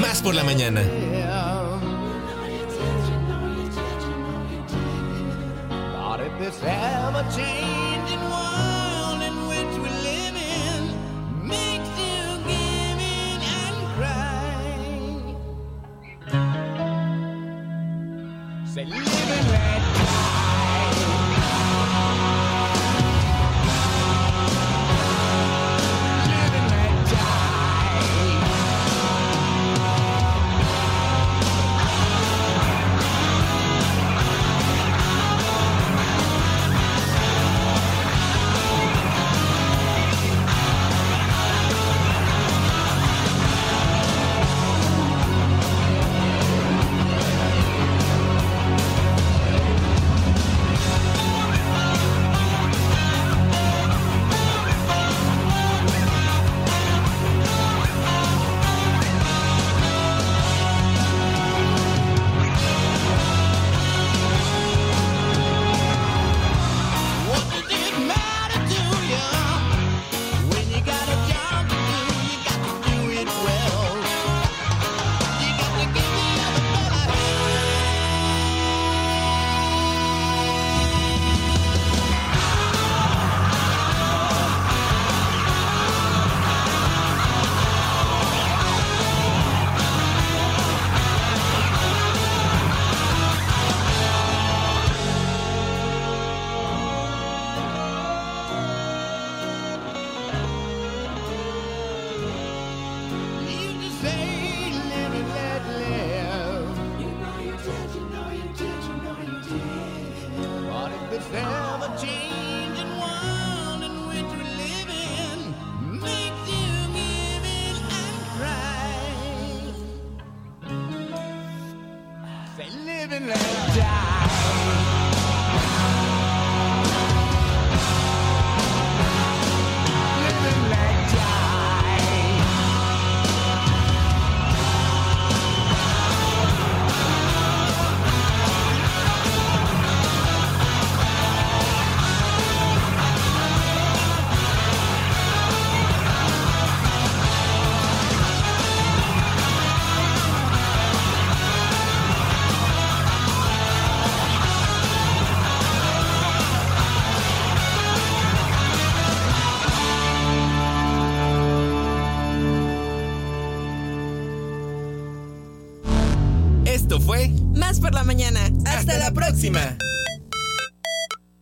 Más por la mañana. Say, live and let la próxima.